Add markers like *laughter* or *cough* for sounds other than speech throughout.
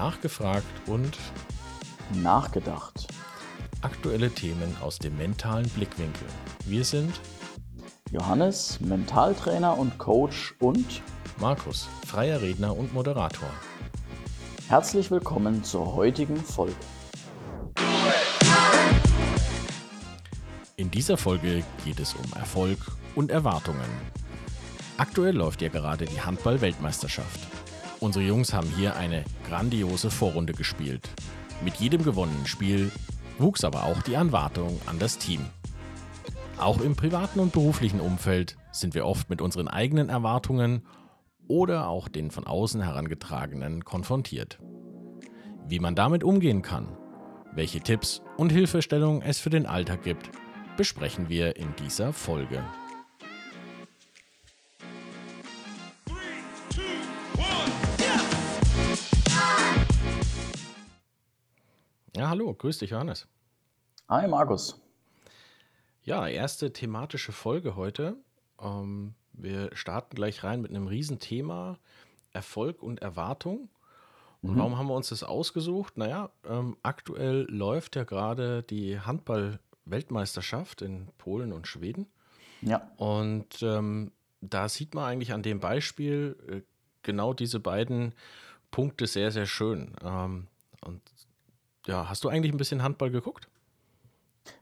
Nachgefragt und Nachgedacht. aktuelle Themen aus dem mentalen Blickwinkel. Wir sind Johannes, Mentaltrainer und Coach und Markus, freier Redner und Moderator. herzlich willkommen zur heutigen Folge. In dieser Folge geht es um Erfolg und Erwartungen. Aktuell läuft ja gerade die Handball-Weltmeisterschaft. Unsere Jungs haben hier eine grandiose Vorrunde gespielt. Mit jedem gewonnenen Spiel wuchs aber auch die Erwartung an das Team. Auch im privaten und beruflichen Umfeld sind wir oft mit unseren eigenen Erwartungen oder auch den von außen herangetragenen konfrontiert. Wie man damit umgehen kann, welche Tipps und Hilfestellungen es für den Alltag gibt, besprechen wir in dieser Folge. Ja, hallo, grüß dich, Johannes. Hi Markus. Ja, erste thematische Folge heute. Ähm, wir starten gleich rein mit einem Riesenthema: Erfolg und Erwartung. Und Mhm. warum haben wir uns das ausgesucht? Naja, ähm, aktuell läuft ja gerade die Handball-Weltmeisterschaft in Polen und Schweden. Ja, Und ähm, da sieht man eigentlich an dem Beispiel äh, genau diese beiden Punkte sehr, sehr schön. Ähm, und ja, hast du eigentlich ein bisschen Handball geguckt?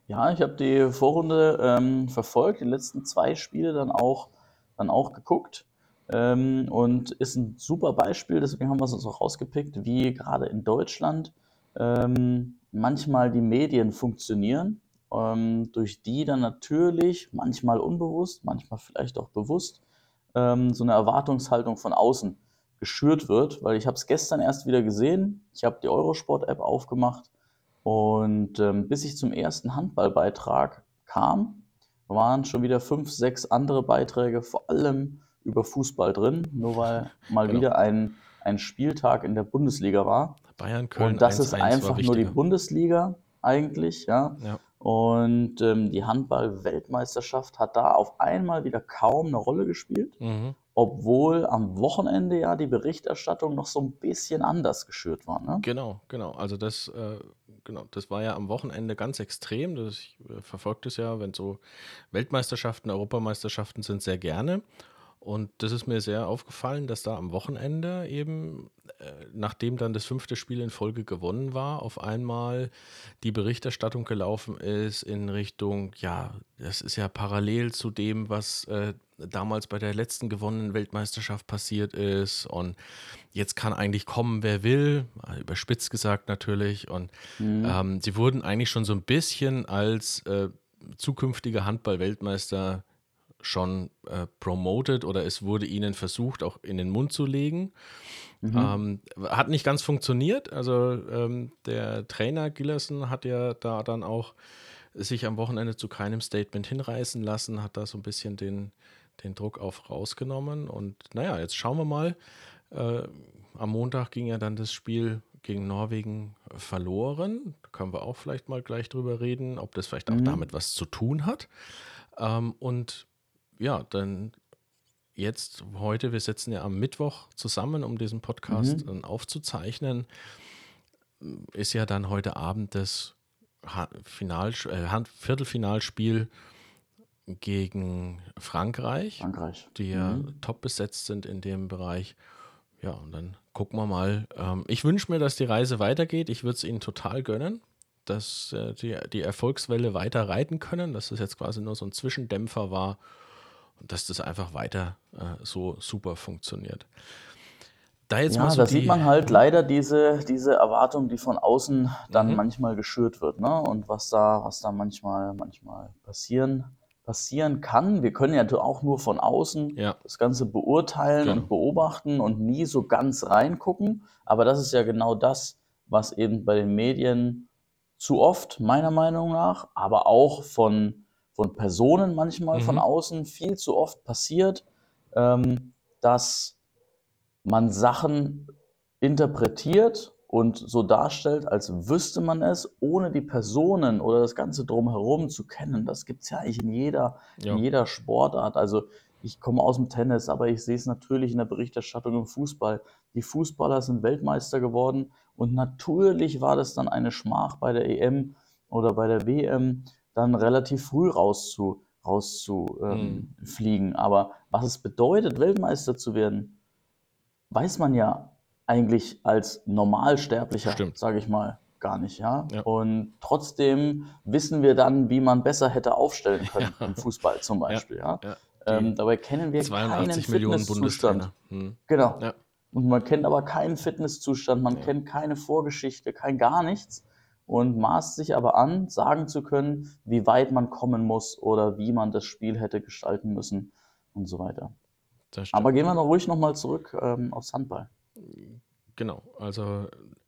ja, ich habe die Vorrunde ähm, verfolgt, die letzten zwei Spiele dann auch, dann auch geguckt. Ähm, und ist ein super Beispiel, deswegen haben wir es uns auch rausgepickt, wie gerade in Deutschland ähm, manchmal die Medien funktionieren, ähm, durch die dann natürlich, manchmal unbewusst, manchmal vielleicht auch bewusst, ähm, so eine Erwartungshaltung von außen geschürt wird, weil ich habe es gestern erst wieder gesehen. Ich habe die Eurosport-App aufgemacht und ähm, bis ich zum ersten Handballbeitrag kam, waren schon wieder fünf, sechs andere Beiträge, vor allem über Fußball drin, nur weil mal Genau. wieder ein, ein Spieltag in der Bundesliga war. Bayern, Köln, Und das ist 1-1 war einfach nur die. Bundesliga eigentlich, ja. Ja. Und ähm, die Handball-Weltmeisterschaft hat da auf einmal wieder kaum eine Rolle gespielt, Mhm. obwohl am Wochenende ja die Berichterstattung noch so ein bisschen anders geschürt war. Ne? Genau, genau. Also das, äh, genau, das war ja am Wochenende ganz extrem. Das, ich äh, verfolge das ja, wenn so Weltmeisterschaften, Europameisterschaften sind, sehr gerne. Und das ist mir sehr aufgefallen, dass da am Wochenende eben, äh, nachdem dann das fünfte Spiel in Folge gewonnen war, auf einmal die Berichterstattung gelaufen ist in Richtung, ja, das ist ja parallel zu dem, was äh, damals bei der letzten gewonnenen Weltmeisterschaft passiert ist. Und jetzt kann eigentlich kommen, wer will, überspitzt gesagt natürlich. Und Mhm. ähm, sie wurden eigentlich schon so ein bisschen als äh, zukünftige Handball-Weltmeister schon äh, promoted oder es wurde ihnen versucht, auch in den Mund zu legen. Mhm. Ähm, hat nicht ganz funktioniert. Also ähm, der Trainer Gillerson hat ja da dann auch sich am Wochenende zu keinem Statement hinreißen lassen, hat da so ein bisschen den, den Druck auf rausgenommen. Und naja, jetzt schauen wir mal. Äh, am Montag ging ja dann das Spiel gegen Norwegen verloren. Da können wir auch vielleicht mal gleich drüber reden, ob das vielleicht auch Mhm. damit was zu tun hat. Ähm, und ja, dann jetzt, heute, wir sitzen ja am Mittwoch zusammen, um diesen Podcast Mhm. dann aufzuzeichnen, ist ja dann heute Abend das Final, äh, Viertelfinalspiel gegen Frankreich, Frankreich. die ja Mhm. top besetzt sind in dem Bereich. Ja, und dann gucken wir mal. Ähm, ich wünsche mir, dass die Reise weitergeht. Ich würde es ihnen total gönnen, dass äh, die, die Erfolgswelle weiter reiten können, dass das jetzt quasi nur so ein Zwischendämpfer war und dass das einfach weiter äh, so super funktioniert. Da jetzt Ja, mal so da sieht man halt leider diese, diese Erwartung, die von außen dann Mhm. manchmal geschürt wird, ne? Und was da, was da manchmal, manchmal passieren, passieren kann. Wir können ja auch nur von außen Ja. das Ganze beurteilen Genau. und beobachten und nie so ganz reingucken. Aber das ist ja genau das, was eben bei den Medien zu oft, meiner Meinung nach, aber auch von, von Personen manchmal von Mhm. außen viel zu oft passiert, ähm, dass man Sachen interpretiert und so darstellt, als wüsste man es, ohne die Personen oder das Ganze drumherum zu kennen. Das gibt es ja eigentlich in jeder, Ja. in jeder Sportart. Also ich komme aus dem Tennis, aber ich sehe es natürlich in der Berichterstattung im Fußball. Die Fußballer sind Weltmeister geworden Und natürlich war das dann eine Schmach bei der EM oder bei der WM, dann relativ früh rauszu, rauszufliegen. Ähm, mhm. Aber was es bedeutet, Weltmeister zu werden, weiß man ja eigentlich als Normalsterblicher, sage ich mal, gar nicht. Ja? ja? Und trotzdem wissen wir dann, wie man besser hätte aufstellen *laughs* können ja. im Fußball zum Beispiel. Ja. ja. Ähm, dabei kennen wir 82 keinen Millionen Fitnesszustand. Hm. Genau. Und man kennt aber keinen Fitnesszustand, man kennt keine Vorgeschichte, kein gar nichts und maßt sich aber an, sagen zu können, wie weit man kommen muss oder wie man das Spiel hätte gestalten müssen und so weiter. Aber gehen wir noch ruhig nochmal zurück ähm, aufs Handball. Genau, also,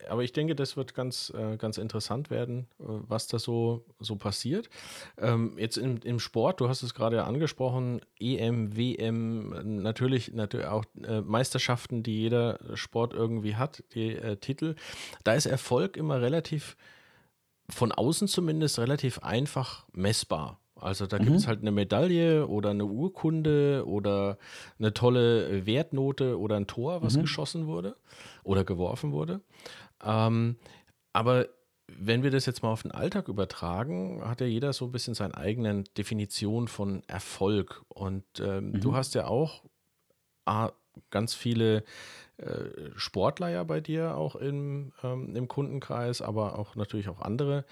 aber ich denke, das wird ganz, äh, ganz interessant werden, äh, was da so, so passiert. Ähm, jetzt im, im Sport, du hast es gerade angesprochen, EM, WM, natürlich, natürlich auch äh, Meisterschaften, die jeder Sport irgendwie hat, die äh, Titel. Da ist Erfolg immer relativ, von außen zumindest, relativ einfach messbar. Also da gibt es mhm. halt eine Medaille oder eine Urkunde oder eine tolle Wertnote oder ein Tor, was mhm. geschossen wurde oder geworfen wurde. Ähm, aber wenn wir das jetzt mal auf den Alltag übertragen, hat ja jeder so ein bisschen seine eigene Definition von Erfolg. Und ähm, mhm. du hast ja auch ganz viele Sportler ja bei dir auch im, ähm, im Kundenkreis, aber auch natürlich auch andere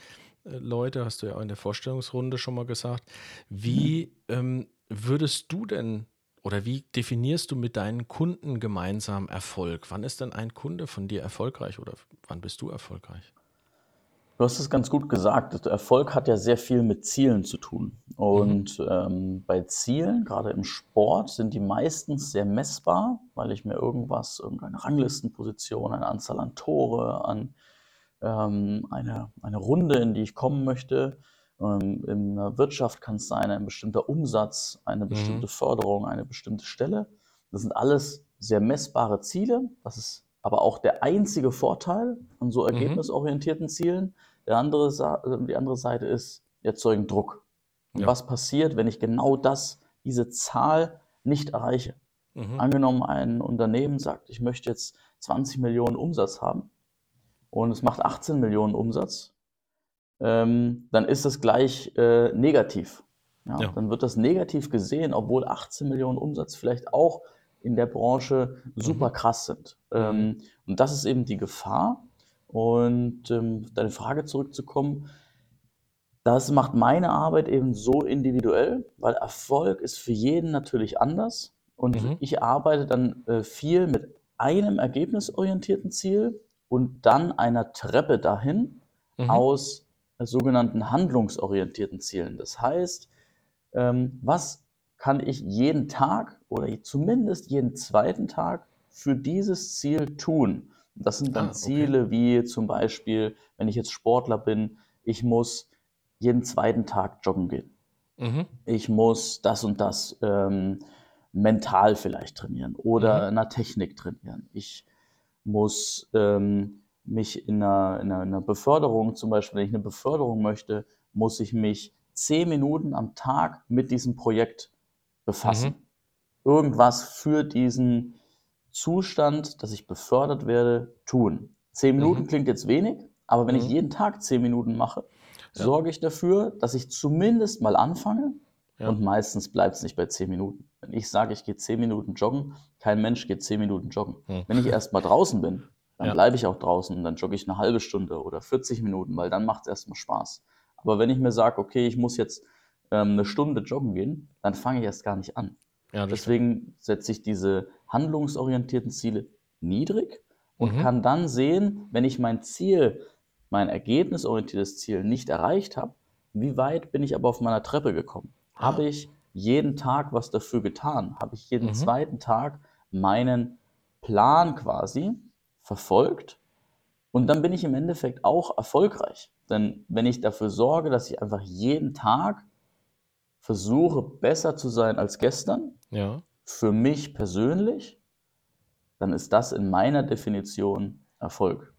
Leute, hast du ja auch in der Vorstellungsrunde schon mal gesagt. Wie ähm, würdest du denn oder wie definierst du mit deinen Kunden gemeinsam Erfolg? Wann ist denn ein Kunde von dir erfolgreich oder wann bist du erfolgreich? Du hast es ganz gut gesagt. Erfolg hat ja sehr viel mit Zielen zu tun. Und mhm. ähm, bei Zielen, gerade im Sport, sind die meistens sehr messbar, weil ich mir irgendwas, irgendeine Ranglistenposition, eine Anzahl an Tore, an ähm, eine, eine Runde, in die ich kommen möchte. Ähm, in der Wirtschaft kann es sein, ein bestimmter Umsatz, eine mhm. bestimmte mhm. Förderung, eine bestimmte Stelle. Das sind alles sehr messbare Ziele. Das ist aber auch der einzige Vorteil an so mhm. ergebnisorientierten Zielen. Der andere, äh, die andere Seite ist, erzeugen Druck. Und ja. was passiert, wenn ich genau das, diese Zahl nicht erreiche? Mhm. Angenommen, ein Unternehmen sagt, ich möchte jetzt 20 Millionen Umsatz haben und es macht 18 Millionen Umsatz, ähm, dann ist das gleich äh, negativ. Ja, ja. Dann wird das negativ gesehen, obwohl 18 Millionen Umsatz vielleicht auch in der Branche super mhm. krass sind. Ähm, mhm. und das ist eben die Gefahr. Und ähm, deine Frage zurückzukommen, das macht meine Arbeit eben so individuell, weil Erfolg ist für jeden natürlich anders. Und mhm. ich arbeite dann äh, viel mit einem ergebnisorientierten Ziel und dann einer Treppe dahin mhm. aus sogenannten handlungsorientierten Zielen. Das heißt, ähm, was kann ich jeden Tag oder zumindest jeden zweiten Tag für dieses Ziel tun? Das sind dann ah, okay. Ziele wie zum Beispiel, wenn ich jetzt Sportler bin, ich muss jeden zweiten Tag joggen gehen. Mhm. Ich muss das und das ähm, mental vielleicht trainieren oder mhm. in der Technik trainieren. Ich muss ähm, mich in einer, in, einer, in einer Beförderung, zum Beispiel, wenn ich eine Beförderung möchte, muss ich mich zehn Minuten am Tag mit diesem Projekt befassen. Mhm. Irgendwas für diesen Zustand, dass ich befördert werde, tun. Zehn Minuten mhm. klingt jetzt wenig, aber wenn mhm. ich jeden Tag zehn Minuten mache, ja. sorge ich dafür, dass ich zumindest mal anfange ja. und meistens bleibt es nicht bei zehn Minuten. Wenn ich sage, ich gehe zehn Minuten joggen, kein Mensch geht zehn Minuten joggen. Hm. Wenn ich erst mal draußen bin, dann ja. bleibe ich auch draußen und dann jogge ich eine halbe Stunde oder 40 Minuten, weil dann macht es erstmal Spaß. Aber wenn ich mir sage, okay, ich muss jetzt ähm, eine Stunde joggen gehen, dann fange ich erst gar nicht an. Ja, Deswegen setze ich diese handlungsorientierten Ziele niedrig und mhm. kann dann sehen, wenn ich mein Ziel, mein ergebnisorientiertes Ziel nicht erreicht habe, wie weit bin ich aber auf meiner Treppe gekommen? Ah. Habe ich jeden Tag was dafür getan? Habe ich jeden mhm. zweiten Tag meinen Plan quasi verfolgt? Und dann bin ich im Endeffekt auch erfolgreich. Denn wenn ich dafür sorge, dass ich einfach jeden Tag versuche, besser zu sein als gestern, ja. für mich persönlich, dann ist das in meiner Definition Erfolg.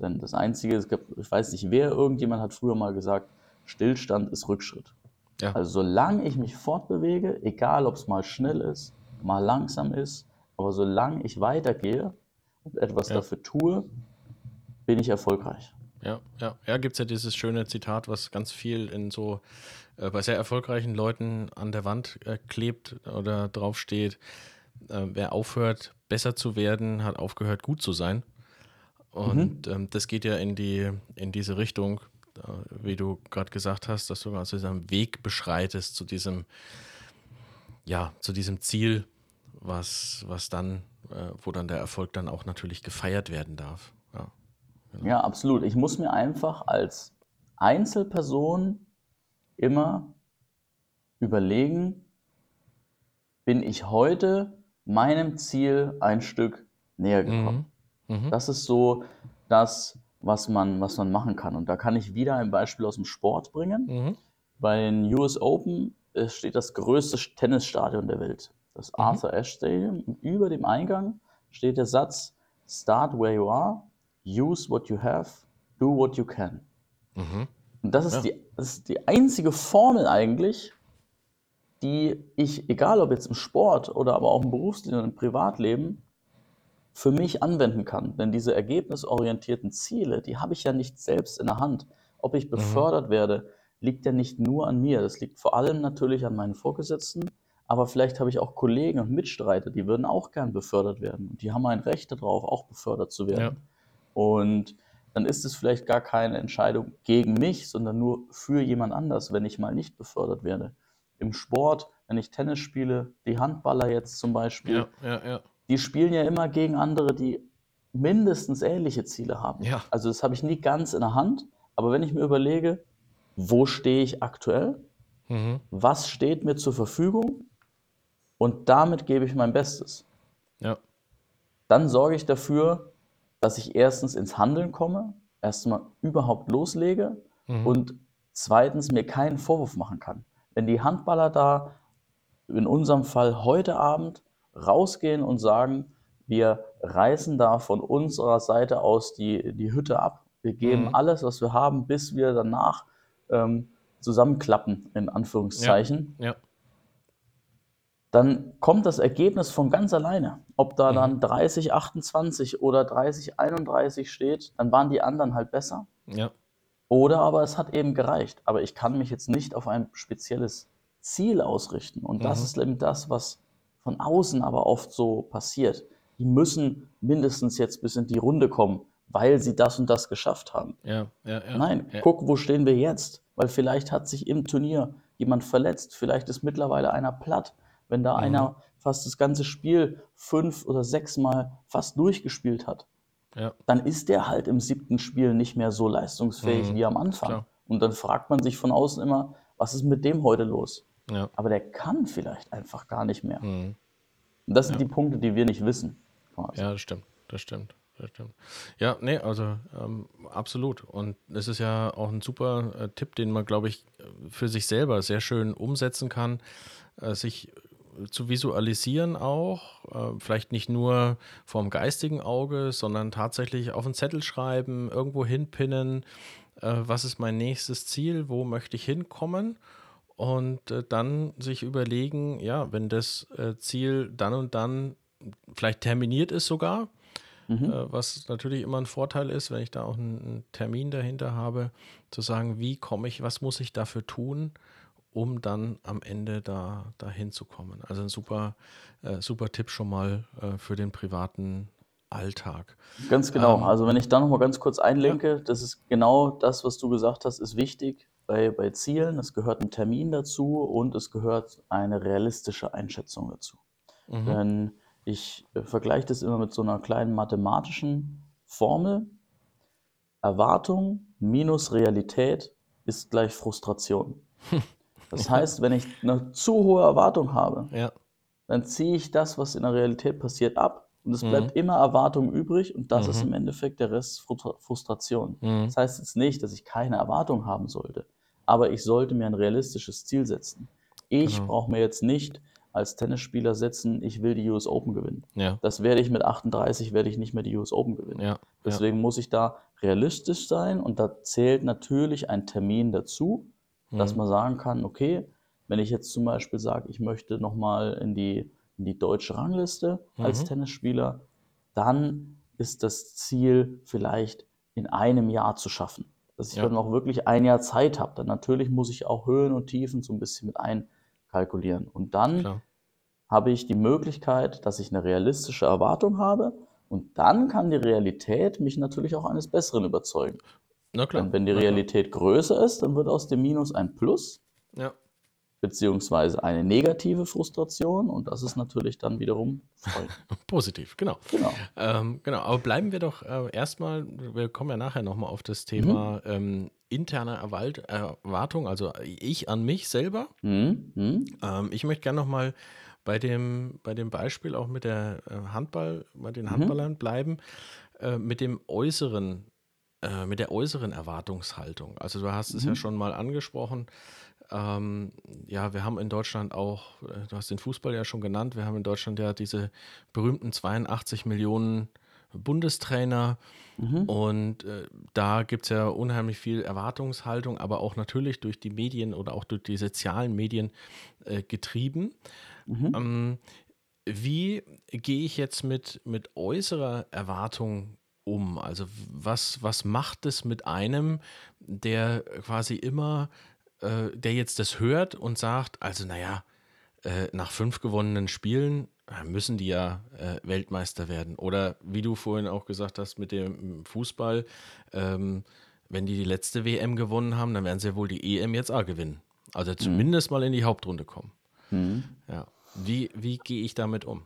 Denn das Einzige, ich weiß nicht wer, irgendjemand hat früher mal gesagt, Stillstand ist Rückschritt. Ja. Also solange ich mich fortbewege, egal ob es mal schnell ist, mal langsam ist, aber solange ich weitergehe und etwas ja. dafür tue, bin ich erfolgreich. Ja, ja, ja, gibt es ja dieses schöne Zitat, was ganz viel in so äh, bei sehr erfolgreichen Leuten an der Wand äh, klebt oder draufsteht. Äh, wer aufhört, besser zu werden, hat aufgehört, gut zu sein. Und mhm. ähm, das geht ja in die in diese Richtung, wie du gerade gesagt hast, dass du also diesen Weg beschreitest zu diesem ja zu diesem Ziel, was was dann, äh, wo dann der Erfolg dann auch natürlich gefeiert werden darf. Ja. Genau. Ja, absolut. Ich muss mir einfach als Einzelperson immer überlegen, bin ich heute meinem Ziel ein Stück näher gekommen. Mhm. Mhm. Das ist so das, was man, was man machen kann. Und da kann ich wieder ein Beispiel aus dem Sport bringen. Mhm. Bei den US Open steht das größte Tennisstadion der Welt, das mhm. Arthur Ashe Stadium. Und über dem Eingang steht der Satz, Start where you are, use what you have, do what you can. Und das ist, ja. die, das ist die einzige Formel eigentlich, die ich, egal ob jetzt im Sport oder aber auch im Berufsleben und im Privatleben, für mich anwenden kann. Denn diese ergebnisorientierten Ziele, die habe ich ja nicht selbst in der Hand. Ob ich mhm. befördert mhm. werde, liegt ja nicht nur an mir. Das liegt vor allem natürlich an meinen Vorgesetzten, aber vielleicht habe ich auch Kollegen und Mitstreiter, die würden auch gern befördert werden. Und die haben ein Recht darauf, auch befördert zu werden. Ja. Und dann ist es vielleicht gar keine Entscheidung gegen mich, sondern nur für jemand anders, wenn ich mal nicht befördert werde. Im Sport, wenn ich Tennis spiele, die Handballer jetzt zum Beispiel, ja, ja, ja. die spielen ja immer gegen andere, die mindestens ähnliche Ziele haben. Also das habe ich nie ganz in der Hand, aber wenn ich mir überlege, wo stehe ich aktuell, mhm. was steht mir zur Verfügung und damit gebe ich mein Bestes. Dann sorge ich dafür, dass ich erstens ins Handeln komme, erstmal überhaupt loslege mhm. und zweitens mir keinen Vorwurf machen kann. Wenn die Handballer da in unserem Fall heute Abend rausgehen und sagen, wir reißen da von unserer Seite aus die, die Hütte ab, wir geben mhm. alles, was wir haben, bis wir danach ähm, zusammenklappen, in Anführungszeichen. Ja. Ja dann kommt das Ergebnis von ganz alleine. Ob da dann 30, mhm. 28 oder 30, 31 steht, dann waren die anderen halt besser. Ja. Oder aber es hat eben gereicht. Aber ich kann mich jetzt nicht auf ein spezielles Ziel ausrichten. Und das mhm. ist eben das, was von außen aber oft so passiert. Die müssen mindestens jetzt bis in die Runde kommen, weil sie das und das geschafft haben. Ja, ja, ja. Nein, guck, wo stehen wir jetzt? Weil vielleicht hat sich im Turnier jemand verletzt, vielleicht ist mittlerweile einer platt, wenn da mhm. einer fast das ganze Spiel fünf oder sechs Mal fast durchgespielt hat, ja. dann ist der halt im siebten Spiel nicht mehr so leistungsfähig mhm. wie am Anfang. Klar. Und dann fragt man sich von außen immer, was ist mit dem heute los? Ja. Aber der kann vielleicht einfach gar nicht mehr. Mhm. Und das sind ja. die Punkte, die wir nicht wissen. Quasi. Ja, das stimmt. Das stimmt. Das stimmt. Ja, nee, also ähm, absolut. Und es ist ja auch ein super äh, Tipp, den man, glaube ich, für sich selber sehr schön umsetzen kann, äh, sich zu visualisieren auch, äh, vielleicht nicht nur vom geistigen Auge, sondern tatsächlich auf einen Zettel schreiben, irgendwo hinpinnen, äh, was ist mein nächstes Ziel, wo möchte ich hinkommen und äh, dann sich überlegen, ja, wenn das Ziel dann und dann vielleicht terminiert ist sogar, mhm. Was natürlich immer ein Vorteil ist, wenn ich da auch einen Termin dahinter habe, zu sagen, wie komme ich, was muss ich dafür tun, um dann am Ende da, da hinzukommen. Also ein super, äh, super Tipp schon mal äh, für den privaten Alltag. Ganz genau. Ähm, also wenn ich da nochmal ganz kurz einlenke, ja. das ist genau das, was du gesagt hast, ist wichtig bei, bei Zielen. Es gehört ein Termin dazu und es gehört eine realistische Einschätzung dazu. Mhm. Denn ich äh, vergleiche das immer mit so einer kleinen mathematischen Formel. Erwartung minus Realität ist gleich Frustration. *laughs* Das heißt, wenn ich eine zu hohe Erwartung habe, ja. dann ziehe ich das, was in der Realität passiert, ab. Und es bleibt mhm. immer Erwartung übrig und das mhm. ist im Endeffekt der Rest Frustration. Mhm. Das heißt jetzt nicht, dass ich keine Erwartung haben sollte, aber ich sollte mir ein realistisches Ziel setzen. Ich genau. brauche mir jetzt nicht als Tennisspieler setzen, ich will die US Open gewinnen. Ja. Das werde ich mit 38, werde ich nicht mehr die US Open gewinnen. Ja. Deswegen muss ich da realistisch sein und da zählt natürlich ein Termin dazu dass mhm. man sagen kann, okay, wenn ich jetzt zum Beispiel sage, ich möchte nochmal in die, in die deutsche Rangliste mhm. als Tennisspieler, dann ist das Ziel vielleicht in einem Jahr zu schaffen. Dass ich Ja. dann auch wirklich ein Jahr Zeit habe. Dann natürlich muss ich auch Höhen und Tiefen so ein bisschen mit einkalkulieren. Und dann Klar. habe ich die Möglichkeit, dass ich eine realistische Erwartung habe. Und dann kann die Realität mich natürlich auch eines Besseren überzeugen. Na klar. Denn wenn die. Realität größer ist, dann wird aus dem Minus ein Plus, Ja. beziehungsweise eine negative Frustration. Und das ist natürlich dann wiederum Freude. *laughs* Positiv, genau. Genau. Ähm, genau, aber bleiben wir doch äh, erstmal, wir kommen ja nachher nochmal auf das Thema ähm, interne Erwartung, also ich an mich selber. Hm, hm, Ähm, ich möchte gerne nochmal bei dem, bei dem Beispiel auch mit der äh, Handball, bei den Mhm. Handballern bleiben, äh, mit dem äußeren, äh, mit der äußeren Erwartungshaltung. Also du hast es ja Mhm. schon mal angesprochen. Ähm, ja, wir haben in Deutschland auch, äh, du hast den Fußball ja schon genannt, wir haben in Deutschland ja diese berühmten 82 Millionen Bundestrainer. mhm, Und äh, da gibt es ja unheimlich viel Erwartungshaltung, aber auch natürlich durch die Medien oder auch durch die sozialen Medien äh, getrieben. mhm. Ähm, wie gehe ich jetzt mit, mit äußerer Erwartung um? Also was, was macht es mit einem, der quasi immer, äh, der jetzt das hört und sagt, also naja, äh, nach fünf gewonnenen Spielen äh, müssen die ja äh, Weltmeister werden. Oder wie du vorhin auch gesagt hast mit dem Fußball, ähm, wenn die die letzte WM gewonnen haben, dann werden sie ja wohl die EM jetzt auch gewinnen. Also zumindest mal in die Hauptrunde kommen. Mhm. Ja. Wie, wie gehe ich damit um?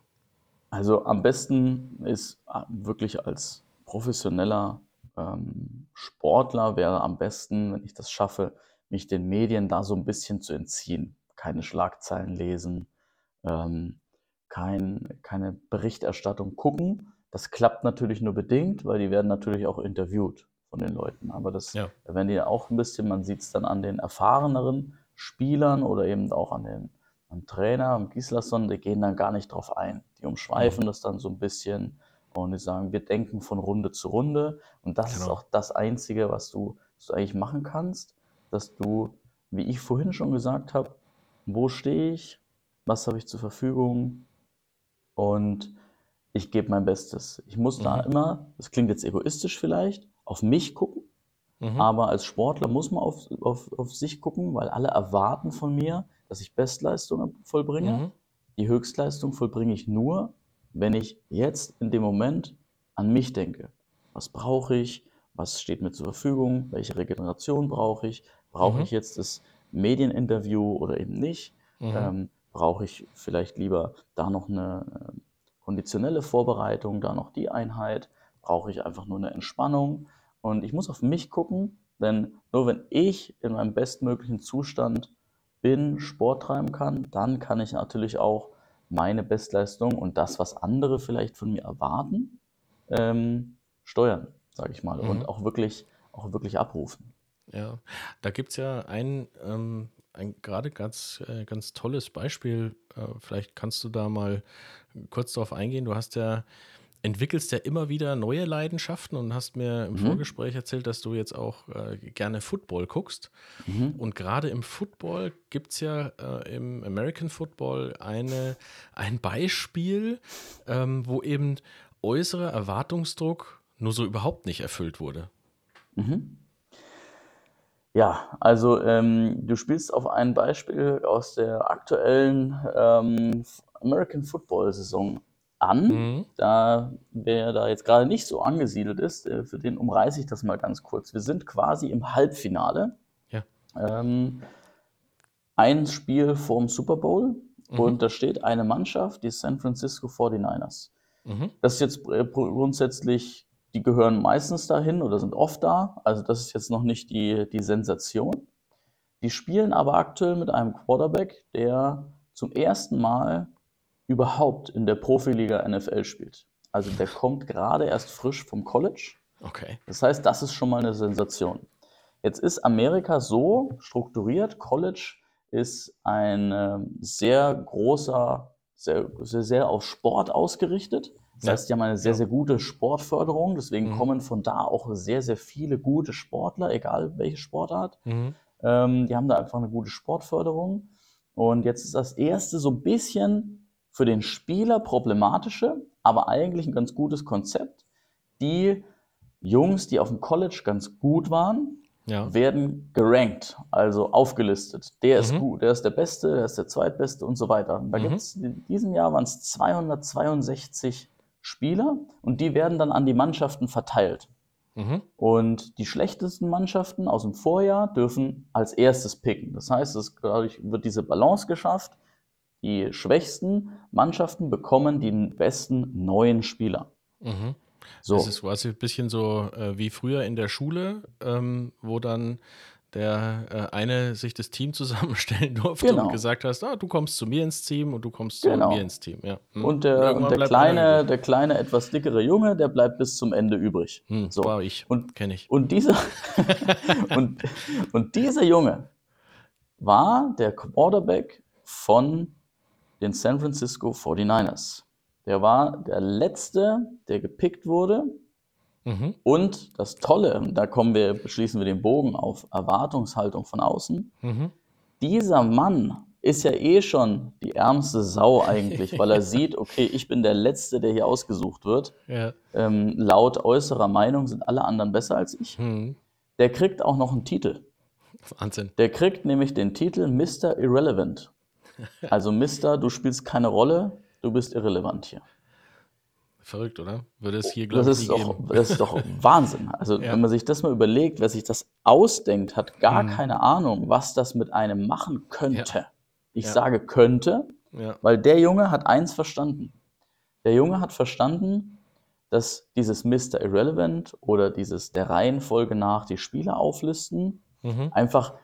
Also am besten ist äh, wirklich als professioneller ähm, Sportler wäre am besten, wenn ich das schaffe, mich den Medien da so ein bisschen zu entziehen. Keine Schlagzeilen lesen, ähm, kein, keine Berichterstattung gucken. Das klappt natürlich nur bedingt, weil die werden natürlich auch interviewt von den Leuten. Aber das Ja. werden die auch ein bisschen, man sieht es dann an den erfahreneren Spielern oder eben auch an den am Trainer, am Gislason, die gehen dann gar nicht drauf ein. Die umschweifen das dann so ein bisschen und die sagen, wir denken von Runde zu Runde. Und das ist Genau. auch das Einzige, was du, was du eigentlich machen kannst, dass du, wie ich vorhin schon gesagt habe, wo stehe ich, was habe ich zur Verfügung und ich gebe mein Bestes. Ich muss da Mhm. immer, das klingt jetzt egoistisch vielleicht, auf mich gucken, Mhm. aber als Sportler muss man auf, auf, auf sich gucken, weil alle erwarten von mir, dass ich Bestleistungen vollbringe. Mhm. Die Höchstleistung vollbringe ich nur, wenn ich jetzt in dem Moment an mich denke. Was brauche ich? Was steht mir zur Verfügung? Welche Regeneration brauche ich? Brauche Mhm. ich jetzt das Medieninterview oder eben nicht? Mhm. Ähm, brauche ich vielleicht lieber da noch eine ähm, konditionelle Vorbereitung, da noch die Einheit? Brauche ich einfach nur eine Entspannung? Und ich muss auf mich gucken, denn nur wenn ich in meinem bestmöglichen Zustand bin, Sport treiben kann, dann kann ich natürlich auch meine Bestleistung und das, was andere vielleicht von mir erwarten, ähm, steuern, sage ich mal, Mhm. und auch wirklich, auch wirklich abrufen. Ja, da gibt es ja ein, ähm, ein gerade ganz, äh, ganz tolles Beispiel. Äh, vielleicht kannst du da mal kurz drauf eingehen. Du hast ja, entwickelst ja immer wieder neue Leidenschaften und hast mir im Mhm. Vorgespräch erzählt, dass du jetzt auch äh, gerne Football guckst. Mhm. Und gerade im Football gibt es ja äh, im American Football eine, ein Beispiel, ähm, wo eben äußerer Erwartungsdruck nur so überhaupt nicht erfüllt wurde. Mhm. Ja, also ähm, du spielst auf ein Beispiel aus der aktuellen ähm, American Football Saison an. Mhm. Da wer da jetzt gerade nicht so angesiedelt ist, äh, für den umreiße ich das mal ganz kurz. Wir sind quasi im Halbfinale. Ja. Ähm, ein Spiel vorm Super Bowl Mhm. und da steht eine Mannschaft, die San Francisco 49ers. Mhm. Das ist jetzt äh, grundsätzlich, die gehören meistens dahin oder sind oft da. Also das ist jetzt noch nicht die, die Sensation. Die spielen aber aktuell mit einem Quarterback, der zum ersten Mal überhaupt in der Profiliga NFL spielt. Also der kommt gerade erst frisch vom College. Okay. Das heißt, das ist schon mal eine Sensation. Jetzt ist Amerika so strukturiert, College ist ein ähm, sehr großer, sehr, sehr, sehr auf Sport ausgerichtet. Das heißt, die haben eine sehr, sehr gute Sportförderung. Deswegen Mhm. kommen von da auch sehr, sehr viele gute Sportler, egal welche Sportart. Mhm. Ähm, die haben da einfach eine gute Sportförderung. Und jetzt ist das erste so ein bisschen für den Spieler problematische, aber eigentlich ein ganz gutes Konzept. Die Jungs, die auf dem College ganz gut waren, Ja. werden gerankt, also aufgelistet. Der ist Mhm. gut, der ist der Beste, der ist der Zweitbeste und so weiter. Und da Mhm. gibt's, in diesem Jahr waren es 262 Spieler und die werden dann an die Mannschaften verteilt. Mhm. Und die schlechtesten Mannschaften aus dem Vorjahr dürfen als erstes picken. Das heißt, es dadurch wird diese Balance geschafft. Die schwächsten Mannschaften bekommen die besten neuen Spieler. Mhm. So, Das ist quasi ein bisschen so äh, wie früher in der Schule, ähm, wo dann der äh, eine sich das Team *laughs* zusammenstellen durfte Genau. und gesagt hast, ah, du kommst zu mir ins Team und du kommst Genau. zu mir ins Team. Ja. Hm. und der, und der, kleine, der kleine, etwas dickere Junge, der bleibt bis zum Ende übrig. Hm, so. war ich, Und- kenne ich. Und dieser, *laughs* und, und dieser Junge war der Quarterback von den San Francisco 49ers. Der war der letzte, der gepickt wurde. Mhm. Und das Tolle, da kommen wir, schließen wir den Bogen auf Erwartungshaltung von außen. Mhm. Dieser Mann ist ja eh schon die ärmste Sau *laughs* eigentlich, weil er sieht, okay, ich bin der Letzte, der hier ausgesucht wird. Ja. Ähm, laut äußerer Meinung sind alle anderen besser als ich. Hm. Der kriegt auch noch einen Titel. Wahnsinn. Der kriegt nämlich den Titel Mr. Irrelevant. Also Mr., du spielst keine Rolle, du bist irrelevant hier. Verrückt, oder? Würde es hier, Das glaube ich, ist, doch, das ist doch *laughs* Wahnsinn. Also, Ja. wenn man sich das mal überlegt, wer sich das ausdenkt, hat gar Mhm. keine Ahnung, was das mit einem machen könnte. Ich Ja. sage könnte, Ja. weil der Junge hat eins verstanden. Der Junge hat verstanden, dass dieses Mr. Irrelevant oder dieses der Reihenfolge nach die Spieler auflisten Mhm. einfach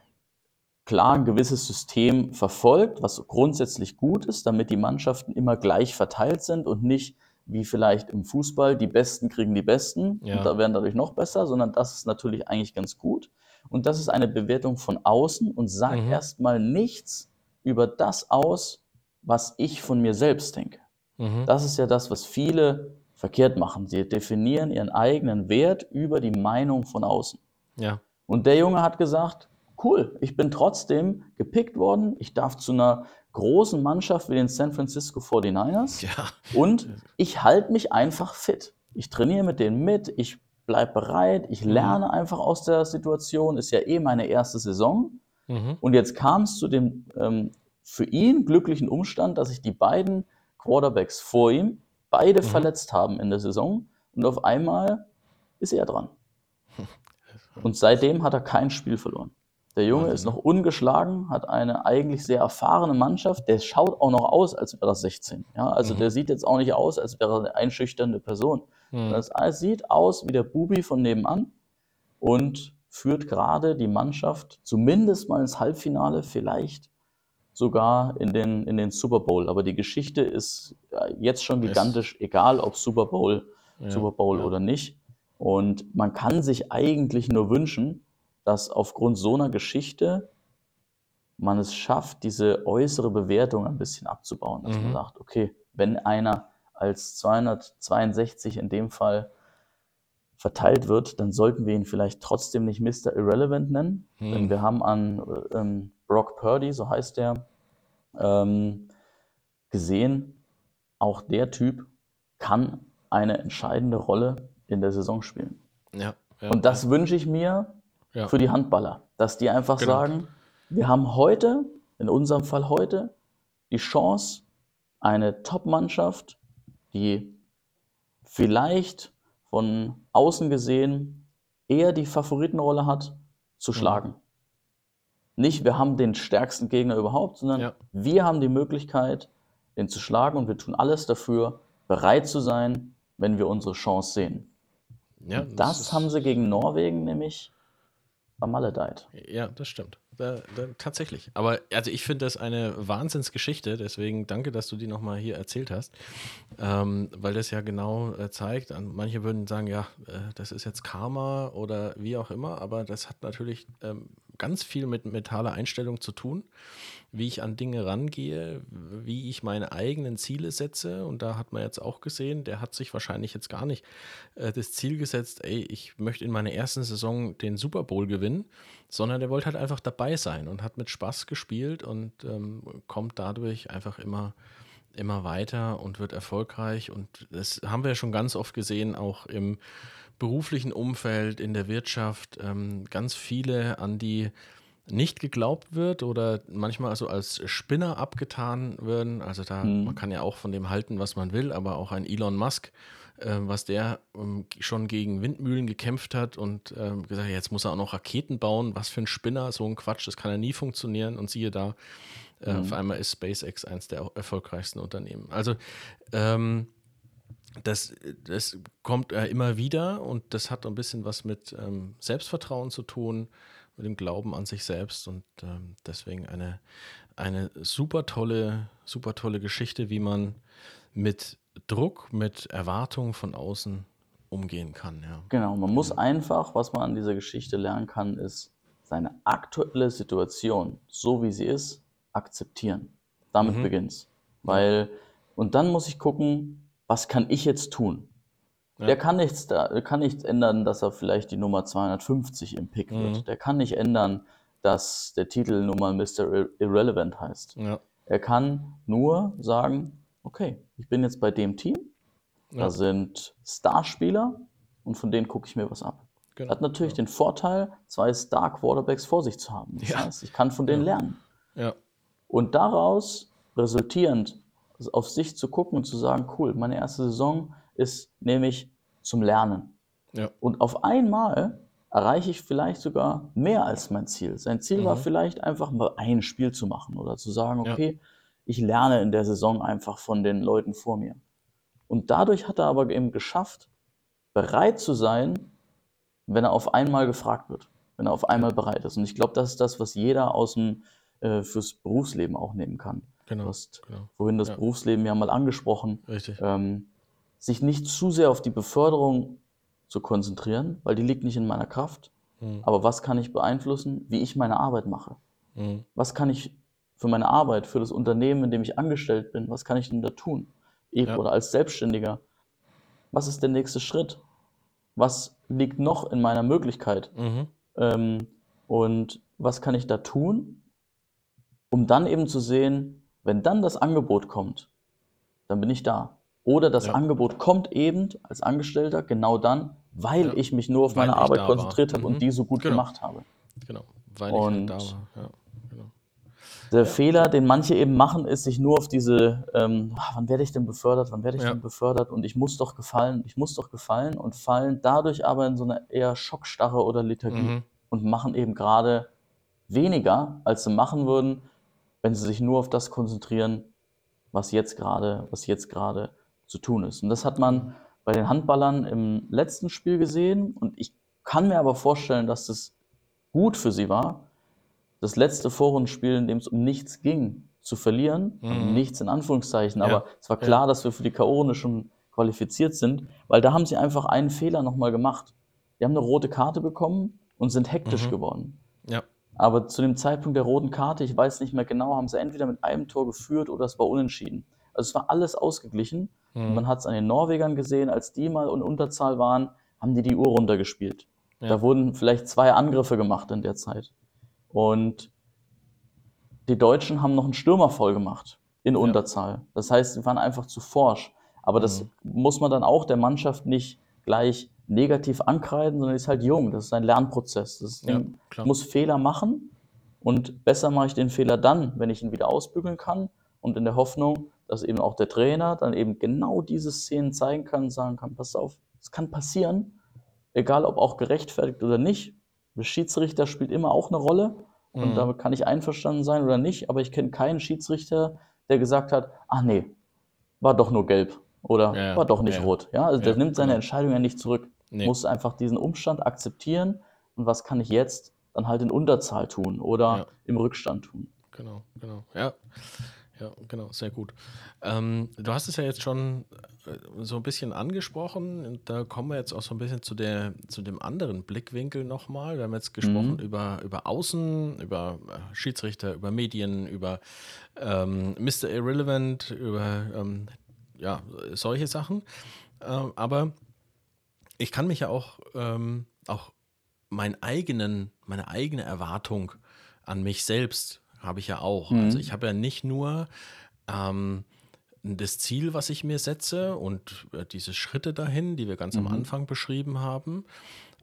klar ein gewisses System verfolgt, was grundsätzlich gut ist, damit die Mannschaften immer gleich verteilt sind und nicht wie vielleicht im Fußball, die Besten kriegen die Besten Ja. und da werden dadurch noch besser, sondern das ist natürlich eigentlich ganz gut. Und das ist eine Bewertung von außen und sagt Mhm. erstmal nichts über das aus, was ich von mir selbst denke. Mhm. Das ist ja das, was viele verkehrt machen. Sie definieren ihren eigenen Wert über die Meinung von außen. Ja. Und der Junge hat gesagt, cool, ich bin trotzdem gepickt worden. Ich darf zu einer großen Mannschaft wie den San Francisco 49ers Ja. und ich halte mich einfach fit. Ich trainiere mit denen mit, ich bleibe bereit, ich lerne einfach aus der Situation. Ist ja eh meine erste Saison. Mhm. Und jetzt kam es zu dem ähm, für ihn glücklichen Umstand, dass sich die beiden Quarterbacks vor ihm beide Mhm. verletzt haben in der Saison und auf einmal ist er dran. *laughs* Und seitdem hat er kein Spiel verloren. Der Junge Wahnsinn, ist noch ungeschlagen, hat eine eigentlich sehr erfahrene Mannschaft. Der schaut auch noch aus, als wäre er 16. Ja, also Mhm. der sieht jetzt auch nicht aus, als wäre er eine einschüchternde Person. Mhm. Das sieht aus wie der Bubi von nebenan und führt gerade die Mannschaft zumindest mal ins Halbfinale, vielleicht sogar in den, in den Super Bowl. Aber die Geschichte ist jetzt schon gigantisch, egal ob Super Bowl, Ja. Super Bowl Ja. oder nicht. Und man kann sich eigentlich nur wünschen, dass aufgrund so einer Geschichte man es schafft, diese äußere Bewertung ein bisschen abzubauen. Dass man Mhm. sagt, okay, wenn einer als 262 in dem Fall verteilt wird, dann sollten wir ihn vielleicht trotzdem nicht Mr. Irrelevant nennen. Hm. Denn wir haben an äh, ähm, Brock Purdy, so heißt der, ähm, gesehen, auch der Typ kann eine entscheidende Rolle in der Saison spielen. Ja. ja. Und das wünsche ich mir ja. für die Handballer, dass die einfach Genau. sagen, wir haben heute, in unserem Fall heute, die Chance, eine Top-Mannschaft, die vielleicht von außen gesehen eher die Favoritenrolle hat, zu Mhm. schlagen. Nicht, wir haben den stärksten Gegner überhaupt, sondern Ja. wir haben die Möglichkeit, den zu schlagen und wir tun alles dafür, bereit zu sein, wenn wir unsere Chance sehen. ja, Das ist- haben sie gegen Norwegen nämlich vermaledeit. Ja, das stimmt. Da, da, tatsächlich. Aber also ich finde das eine Wahnsinnsgeschichte, deswegen danke, dass du die nochmal hier erzählt hast, ähm, weil das ja genau äh, zeigt, an, manche würden sagen, ja, äh, das ist jetzt Karma oder wie auch immer, aber das hat natürlich ähm, ganz viel mit mentaler Einstellung zu tun, wie ich an Dinge rangehe, wie ich meine eigenen Ziele setze und da hat man jetzt auch gesehen, der hat sich wahrscheinlich jetzt gar nicht äh, das Ziel gesetzt, ey, ich möchte in meiner ersten Saison den Super Bowl gewinnen, sondern der wollte halt einfach dabei sein und hat mit Spaß gespielt und ähm, kommt dadurch einfach immer immer weiter und wird erfolgreich. Und das haben wir ja schon ganz oft gesehen, auch im beruflichen Umfeld, in der Wirtschaft, ähm, ganz viele, an die nicht geglaubt wird oder manchmal so als Spinner abgetan werden. Also da, mhm. man kann ja auch von dem halten, was man will, aber auch ein Elon Musk, äh, was der ähm, schon gegen Windmühlen gekämpft hat und äh, gesagt, jetzt muss er auch noch Raketen bauen. Was für ein Spinner, so ein Quatsch, das kann ja nie funktionieren. Und siehe da, äh, mhm. auf einmal ist SpaceX eines der erfolgreichsten Unternehmen. Also ähm, das, das kommt äh, immer wieder und das hat ein bisschen was mit ähm, Selbstvertrauen zu tun mit dem Glauben an sich selbst und ähm, deswegen eine, eine super tolle, super tolle Geschichte, wie man mit Druck, mit Erwartungen von außen umgehen kann. Ja. Genau, man muss einfach, was man an dieser Geschichte lernen kann, ist seine aktuelle Situation, so wie sie ist, akzeptieren. Damit mhm. beginnt's. Weil, und dann muss ich gucken, was kann ich jetzt tun? Ja. Der kann nichts, da, kann nichts ändern, dass er vielleicht die Nummer 250 im Pick wird. Mhm. Der kann nicht ändern, dass der Titel nun mal Mr. Irrelevant heißt. Ja. Er kann nur sagen, okay, ich bin jetzt bei dem Team, ja. da sind Starspieler und von denen gucke ich mir was ab. Genau. Hat natürlich den Vorteil, zwei Star Quarterbacks vor sich zu haben. Das heißt, ich kann von denen lernen. Und daraus resultierend auf sich zu gucken und zu sagen, cool, meine erste Saison ist nämlich zum Lernen. Ja. Und auf einmal erreiche ich vielleicht sogar mehr als mein Ziel. Sein Ziel mhm. war vielleicht einfach mal ein Spiel zu machen oder zu sagen, okay, ja. ich lerne in der Saison einfach von den Leuten vor mir. Und dadurch hat er aber eben geschafft, bereit zu sein, wenn er auf einmal gefragt wird, wenn er auf einmal bereit ist. Und ich glaube, das ist das, was jeder aus dem äh, fürs Berufsleben auch nehmen kann. Genau, du hast genau. vorhin das ja. Berufsleben ja mal angesprochen. Richtig. Ähm, sich nicht zu sehr auf die Beförderung zu konzentrieren, weil die liegt nicht in meiner Kraft. Mhm. Aber was kann ich beeinflussen, wie ich meine Arbeit mache? Mhm. Was kann ich für meine Arbeit, für das Unternehmen, in dem ich angestellt bin, was kann ich denn da tun? Ich ja. oder als Selbstständiger. Was ist der nächste Schritt? Was liegt noch in meiner Möglichkeit? Mhm. Ähm, und was kann ich da tun, um dann eben zu sehen, wenn dann das Angebot kommt, dann bin ich da. Oder das ja. Angebot kommt eben als Angestellter genau dann, weil ja. ich mich nur auf weil meine Arbeit konzentriert habe mhm. und die so gut genau. gemacht habe. Genau, weil und ich halt da war. Ja, genau. Der Fehler, den manche eben machen, ist sich nur auf diese, ähm, ach, wann werde ich denn befördert, wann werde ich denn befördert und ich muss doch gefallen, ich muss doch gefallen und fallen dadurch aber in so eine eher Schockstarre oder Lethargie mhm. und machen eben gerade weniger, als sie machen würden, wenn sie sich nur auf das konzentrieren, was jetzt gerade, was jetzt gerade zu tun ist. Und das hat man bei den Handballern im letzten Spiel gesehen. Und ich kann mir aber vorstellen, dass das gut für sie war, das letzte Vorrundenspiel, in dem es um nichts ging, zu verlieren. Mhm. Nichts in Anführungszeichen. Ja. Aber es war klar, dass wir für die K.O.-Runde schon qualifiziert sind, weil da haben sie einfach einen Fehler nochmal gemacht. Die haben eine rote Karte bekommen und sind hektisch mhm. geworden. Ja. Aber zu dem Zeitpunkt der roten Karte, ich weiß nicht mehr genau, haben sie entweder mit einem Tor geführt oder es war unentschieden. Also es war alles ausgeglichen. Mhm. man hat es an den Norwegern gesehen, als die mal in Unterzahl waren, haben die die Uhr runtergespielt. Ja. Da wurden vielleicht zwei Angriffe gemacht in der Zeit. Und die Deutschen haben noch einen Stürmer voll gemacht in Unterzahl. Das heißt, sie waren einfach zu forsch. Aber das mhm. muss man dann auch der Mannschaft nicht gleich negativ ankreiden, sondern ist halt jung. Das ist ein Lernprozess. Das ja, muss Fehler machen und besser mache ich den Fehler dann, wenn ich ihn wieder ausbügeln kann und in der Hoffnung, dass eben auch der Trainer dann eben genau diese Szenen zeigen kann und sagen kann, pass auf, es kann passieren, egal ob auch gerechtfertigt oder nicht. Der Schiedsrichter spielt immer auch eine Rolle und mhm. damit kann ich einverstanden sein oder nicht, aber ich kenne keinen Schiedsrichter, der gesagt hat, ach nee, war doch nur gelb oder ja, war doch nicht ja, rot. Ja, also ja, der nimmt seine genau. Entscheidung ja nicht zurück. Nee. Muss einfach diesen Umstand akzeptieren und was kann ich jetzt dann halt in Unterzahl tun oder im Rückstand tun. Genau, genau. Ja. Ja, genau, sehr gut. Ähm, du hast es ja jetzt schon äh, so ein bisschen angesprochen und da kommen wir jetzt auch so ein bisschen zu, der, zu dem anderen Blickwinkel nochmal. Wir haben jetzt gesprochen mhm. über, über Außen, über äh, Schiedsrichter, über Medien, über ähm, Mr. Irrelevant, über ähm, ja, solche Sachen. Ähm, aber ich kann mich ja auch, ähm, auch meinen eigenen, meine eigene Erwartung an mich selbst habe ich ja auch. Also mhm. Also ich habe ja nicht nur ähm, das Ziel, was ich mir setze und äh, diese Schritte dahin, die wir ganz am Mhm. Anfang beschrieben haben,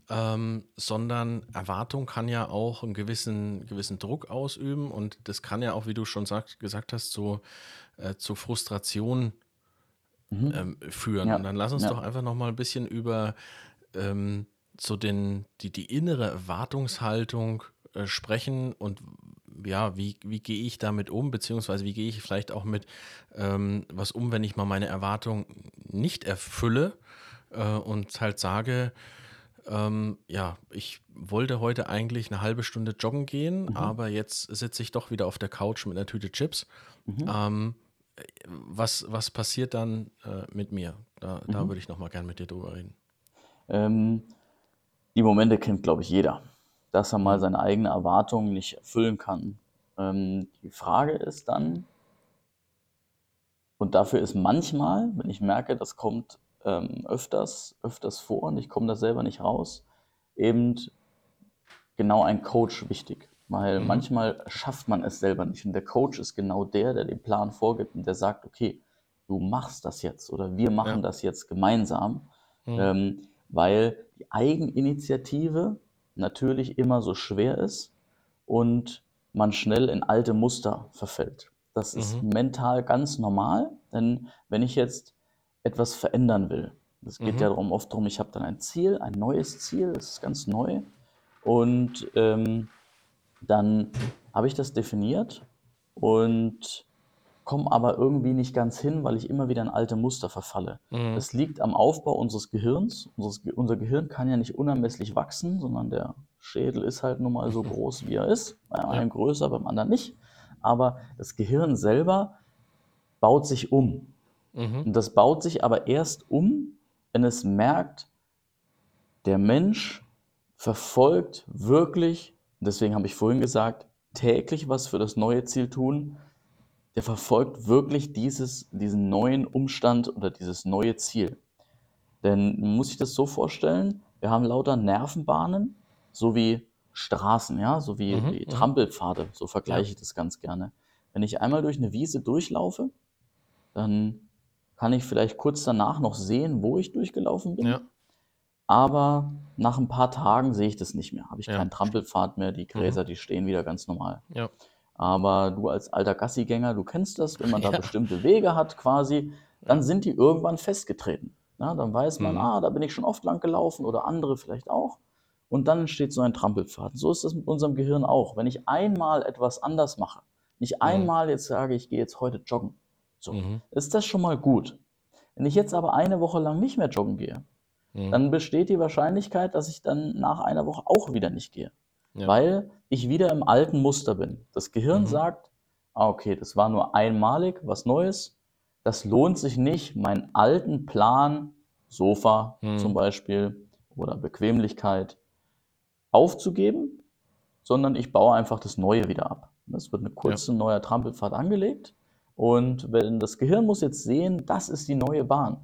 ähm, sondern Erwartung kann ja auch einen gewissen, gewissen Druck ausüben und das kann ja auch, wie du schon sagt, gesagt hast, so, äh, zu Frustration Mhm. ähm, führen. Ja, Und dann lass uns ja. doch einfach noch mal ein bisschen über ähm, so den, die, die innere Erwartungshaltung äh, sprechen und ja, wie, wie gehe ich damit um, beziehungsweise wie gehe ich vielleicht auch mit ähm, was um, wenn ich mal meine Erwartung nicht erfülle äh, und halt sage, ähm, ja, ich wollte heute eigentlich eine halbe Stunde joggen gehen, Mhm. aber jetzt sitze ich doch wieder auf der Couch mit einer Tüte Chips. Mhm. Ähm, was, was passiert dann äh, mit mir? Da, da Mhm. würde ich noch mal gern mit dir drüber reden. Ähm, die Momente kennt, glaube ich, jeder, dass er mal Mhm. seine eigene Erwartungen nicht erfüllen kann. Ähm, die Frage ist dann, und dafür ist manchmal, wenn ich merke, das kommt ähm, öfters, öfters vor und ich komme da selber nicht raus, eben genau ein Coach wichtig. Weil Mhm. manchmal schafft man es selber nicht. Und der Coach ist genau der, der den Plan vorgibt und der sagt, okay, du machst das jetzt oder wir machen Ja. das jetzt gemeinsam. Mhm. Ähm, weil die Eigeninitiative natürlich immer so schwer ist und man schnell in alte Muster verfällt. Das ist Mhm. mental ganz normal, denn wenn ich jetzt etwas verändern will, es geht Mhm. ja darum, oft darum, ich habe dann ein Ziel, ein neues Ziel, das ist ganz neu und ähm, dann habe ich das definiert und komme aber irgendwie nicht ganz hin, weil ich immer wieder in alte Muster verfalle. Mhm. Das liegt am Aufbau unseres Gehirns. Unseres, unser Gehirn kann ja nicht unermesslich wachsen, sondern der Schädel ist halt nun mal so *laughs* groß, wie er ist. Bei einem größer, beim anderen nicht. Aber das Gehirn selber baut sich um. Mhm. Und das baut sich aber erst um, wenn es merkt, der Mensch verfolgt wirklich, deswegen habe ich vorhin gesagt, täglich was für das neue Ziel tun, der verfolgt wirklich dieses, diesen neuen Umstand oder dieses neue Ziel. Denn muss sich das so vorstellen, wir haben lauter Nervenbahnen, so wie Straßen, ja, so wie, Mhm, wie mhm. Trampelpfade, so vergleiche ich das ganz gerne. Wenn ich einmal durch eine Wiese durchlaufe, dann kann ich vielleicht kurz danach noch sehen, wo ich durchgelaufen bin. Ja. Aber nach ein paar Tagen sehe ich das nicht mehr. Habe ich Ja. keinen Trampelpfad mehr, die Gräser, die stehen wieder ganz normal. Ja. Aber du als alter Gassigänger, du kennst das, wenn man da *laughs* Ja. bestimmte Wege hat quasi, dann sind die irgendwann festgetreten. Ja, dann weiß man, Mhm. ah, da bin ich schon oft lang gelaufen oder andere vielleicht auch. Und dann entsteht so ein Trampelpfad. So ist es mit unserem Gehirn auch. Wenn ich einmal etwas anders mache, nicht einmal jetzt sage, ich gehe jetzt heute joggen, so, Mhm. ist das schon mal gut. Wenn ich jetzt aber eine Woche lang nicht mehr joggen gehe, Mhm. dann besteht die Wahrscheinlichkeit, dass ich dann nach einer Woche auch wieder nicht gehe. Ja. Weil ich wieder im alten Muster bin. Das Gehirn Mhm. sagt, ah, okay, das war nur einmalig, was Neues. Das lohnt sich nicht, meinen alten Plan, Sofa Mhm. zum Beispiel oder Bequemlichkeit, aufzugeben, sondern ich baue einfach das Neue wieder ab. Es wird eine kurze neuer Trampelpfad angelegt und wenn das Gehirn muss jetzt sehen, das ist die neue Bahn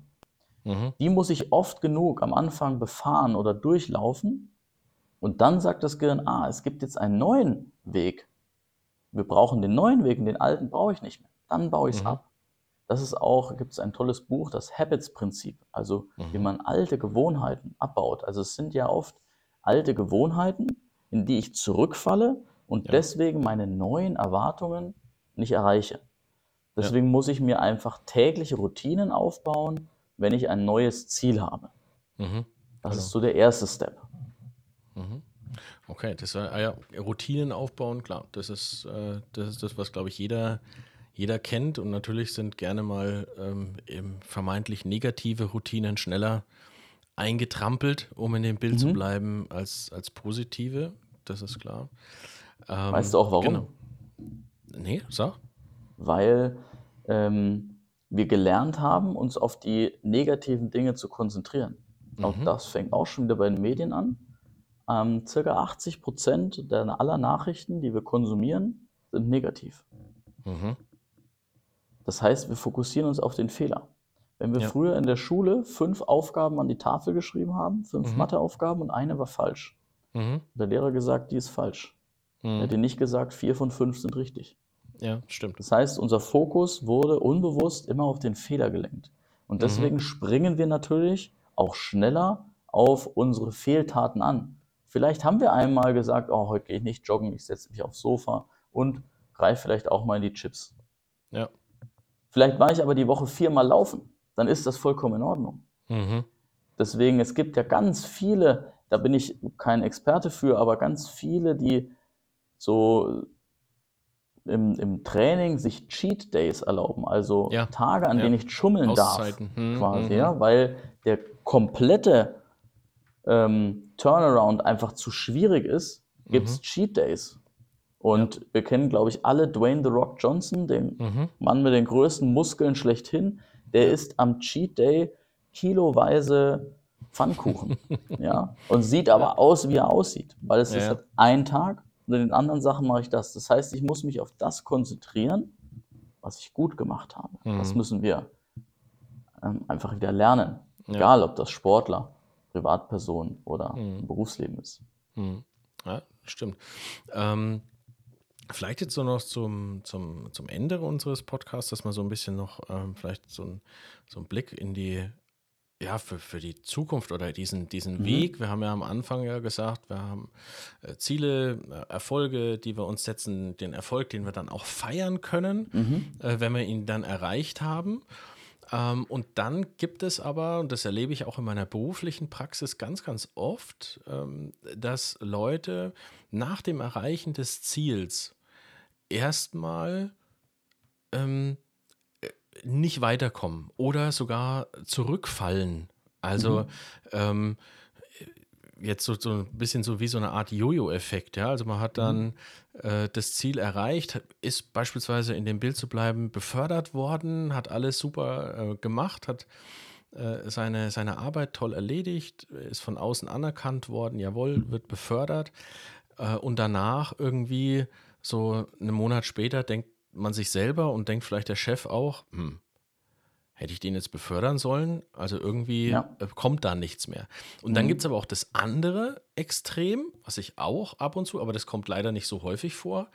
Mhm. die muss ich oft genug am Anfang befahren oder durchlaufen. Und dann sagt das Gehirn, ah, es gibt jetzt einen neuen Weg. Wir brauchen den neuen Weg und den alten brauche ich nicht mehr. Dann baue ich es Mhm. ab. Das ist auch, gibt es ein tolles Buch, das Habits-Prinzip, also wie Mhm. man alte Gewohnheiten abbaut. Also es sind ja oft alte Gewohnheiten, in die ich zurückfalle und Ja. deswegen meine neuen Erwartungen nicht erreiche. Deswegen muss ich mir einfach tägliche Routinen aufbauen, wenn ich ein neues Ziel habe. Mhm. Das Genau. ist so der erste Step. Mhm. Okay, das war, ah ja, Routinen aufbauen, klar. Das ist, äh, das ist das, was, glaube ich, jeder, jeder kennt. Und natürlich sind gerne mal ähm, eben vermeintlich negative Routinen schneller eingetrampelt, um in dem Bild zu Mhm. bleiben, als, als positive. Das ist klar. Ähm, Weißt du auch warum? Genau. Nee, sag. Weil ähm, wir gelernt haben, uns auf die negativen Dinge zu konzentrieren. Auch Mhm. das fängt auch schon wieder bei den Medien an. Ähm, circa 80 Prozent aller Nachrichten, die wir konsumieren, sind negativ. Mhm. Das heißt, wir fokussieren uns auf den Fehler. Wenn wir Ja. früher in der Schule fünf Aufgaben an die Tafel geschrieben haben, fünf Mhm. Matheaufgaben und eine war falsch, Mhm. der Lehrer gesagt, die ist falsch. Er Mhm. hat dir nicht gesagt, vier von fünf sind richtig. Ja, stimmt. Das heißt, unser Fokus wurde unbewusst immer auf den Fehler gelenkt. Und deswegen springen wir natürlich auch schneller auf unsere Fehltaten an. Vielleicht haben wir einmal gesagt, oh, heute gehe ich nicht joggen, ich setze mich aufs Sofa und greife vielleicht auch mal in die Chips. Ja. Vielleicht war ich aber die Woche viermal laufen, dann ist das vollkommen in Ordnung. Mhm. Deswegen, es gibt ja ganz viele, da bin ich kein Experte für, aber ganz viele, die so im, im Training sich Cheat Days erlauben, also Ja, Tage, an ja. denen ich schummeln Auszeiten. darf, Hm, quasi, mhm. ja, weil der komplette ähm, Turnaround einfach zu schwierig ist, gibt es Mhm. Cheat Days. Und wir kennen, glaube ich, alle Dwayne The Rock Johnson, den Mhm. Mann mit den größten Muskeln schlechthin. Der isst am Cheat Day kiloweise Pfannkuchen. *laughs* ja, und sieht aber aus, wie er aussieht, weil es Ja, ist ja. halt ein Tag und in den anderen Sachen mache ich das. Das heißt, ich muss mich auf das konzentrieren, was ich gut gemacht habe. Das Mhm. müssen wir ähm, einfach wieder lernen. Ja. Egal, ob das Sportler, Privatperson oder Mhm. Berufsleben ist. Hm. Ja, stimmt. Ähm, vielleicht jetzt so noch zum, zum, zum Ende unseres Podcasts, dass man so ein bisschen noch ähm, vielleicht so, ein, so einen Blick in die, ja, für, für die Zukunft oder diesen, diesen Mhm. Weg. Wir haben ja am Anfang ja gesagt, wir haben äh, Ziele, äh, Erfolge, die wir uns setzen, den Erfolg, den wir dann auch feiern können, Mhm. äh, wenn wir ihn dann erreicht haben. Ähm, und dann gibt es aber, und das erlebe ich auch in meiner beruflichen Praxis ganz, ganz oft, ähm, dass Leute nach dem Erreichen des Ziels erstmal ähm, äh, nicht weiterkommen oder sogar zurückfallen. Also Mhm. ähm, jetzt so, so ein bisschen so wie so eine Art Jojo-Effekt, ja. Also man hat dann äh, das Ziel erreicht, ist beispielsweise in dem Bild zu bleiben, befördert worden, hat alles super äh, gemacht, hat äh, seine, seine Arbeit toll erledigt, ist von außen anerkannt worden, jawohl, wird befördert. Äh, und danach irgendwie so einen Monat später denkt man sich selber und denkt vielleicht der Chef auch, hm, hätte ich den jetzt befördern sollen? Also irgendwie Ja. äh, kommt da nichts mehr. Und dann Mhm. gibt es aber auch das andere Extrem, was ich auch ab und zu, aber das kommt leider nicht so häufig vor,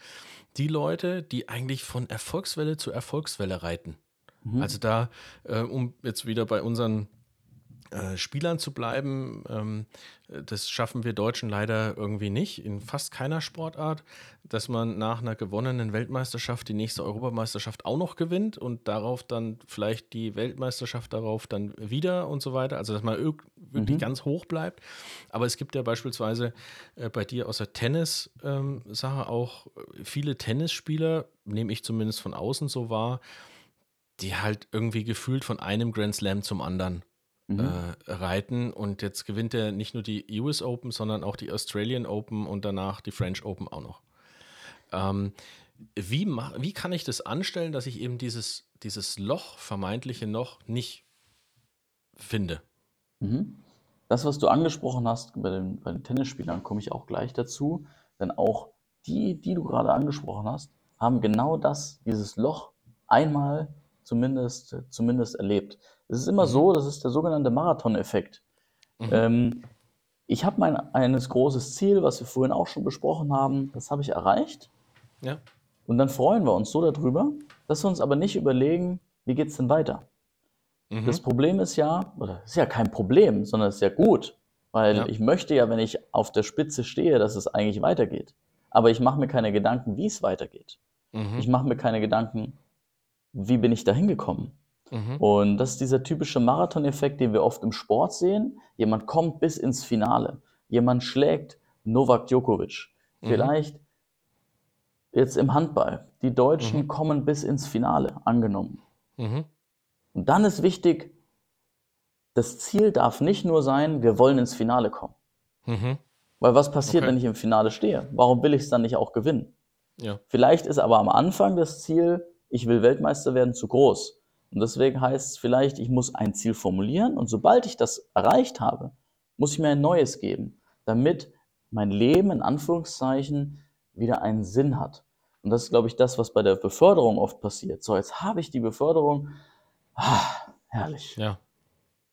die Leute, die eigentlich von Erfolgswelle zu Erfolgswelle reiten. Mhm. Also da, äh, um jetzt wieder bei unseren äh, Spielern zu bleiben, ähm, äh, das schaffen wir Deutschen leider irgendwie nicht, in fast keiner Sportart, dass man nach einer gewonnenen Weltmeisterschaft die nächste Europameisterschaft auch noch gewinnt und darauf dann vielleicht die Weltmeisterschaft darauf dann wieder und so weiter. Also dass man irg- wirklich Mhm. ganz hoch bleibt. Aber es gibt ja beispielsweise äh, bei dir aus der Tennis-Sache auch äh, viele Tennisspieler, nehme ich zumindest von außen so wahr, die halt irgendwie gefühlt von einem Grand Slam zum anderen Mhm. äh, reiten. Und jetzt gewinnt er nicht nur die US Open, sondern auch die Australian Open und danach die French Open auch noch. Ähm, wie, wie kann ich das anstellen, dass ich eben dieses, dieses Loch, vermeintliche Loch, nicht finde? Mhm. Das, was du angesprochen hast bei den, bei den Tennisspielern, komme ich auch gleich dazu. Denn auch die, die du gerade angesprochen hast, haben genau das, dieses Loch, einmal zumindest, zumindest erlebt. Es ist immer Mhm. so, das ist der sogenannte Marathon-Effekt. Mhm. Ähm, ich habe mein eines großes Ziel, was wir vorhin auch schon besprochen haben, das habe ich erreicht. Ja. Und dann freuen wir uns so darüber, dass wir uns aber nicht überlegen, wie geht es denn weiter? Mhm. Das Problem ist ja, oder ist ja kein Problem, sondern es ist ja gut, weil Ja. ich möchte ja, wenn ich auf der Spitze stehe, dass es eigentlich weitergeht. Aber ich mache mir keine Gedanken, wie es weitergeht. Mhm. Ich mache mir keine Gedanken, wie bin ich da hingekommen. Mhm. Und das ist dieser typische Marathon-Effekt, den wir oft im Sport sehen. Jemand kommt bis ins Finale. Jemand schlägt Novak Djokovic. Mhm. Vielleicht jetzt im Handball. Die Deutschen Mhm. kommen bis ins Finale, angenommen. Mhm. Und dann ist wichtig, das Ziel darf nicht nur sein, wir wollen ins Finale kommen. Mhm. Weil was passiert, Okay. wenn ich im Finale stehe? Warum will ich es dann nicht auch gewinnen? Ja. Vielleicht ist aber am Anfang das Ziel, ich will Weltmeister werden, zu groß. Und deswegen heißt es vielleicht, ich muss ein Ziel formulieren und sobald ich das erreicht habe, muss ich mir ein neues geben, damit mein Leben in Anführungszeichen wieder einen Sinn hat. Und das ist, glaube ich, das, was bei der Beförderung oft passiert. So, jetzt habe ich die Beförderung. Ah, herrlich. Ja.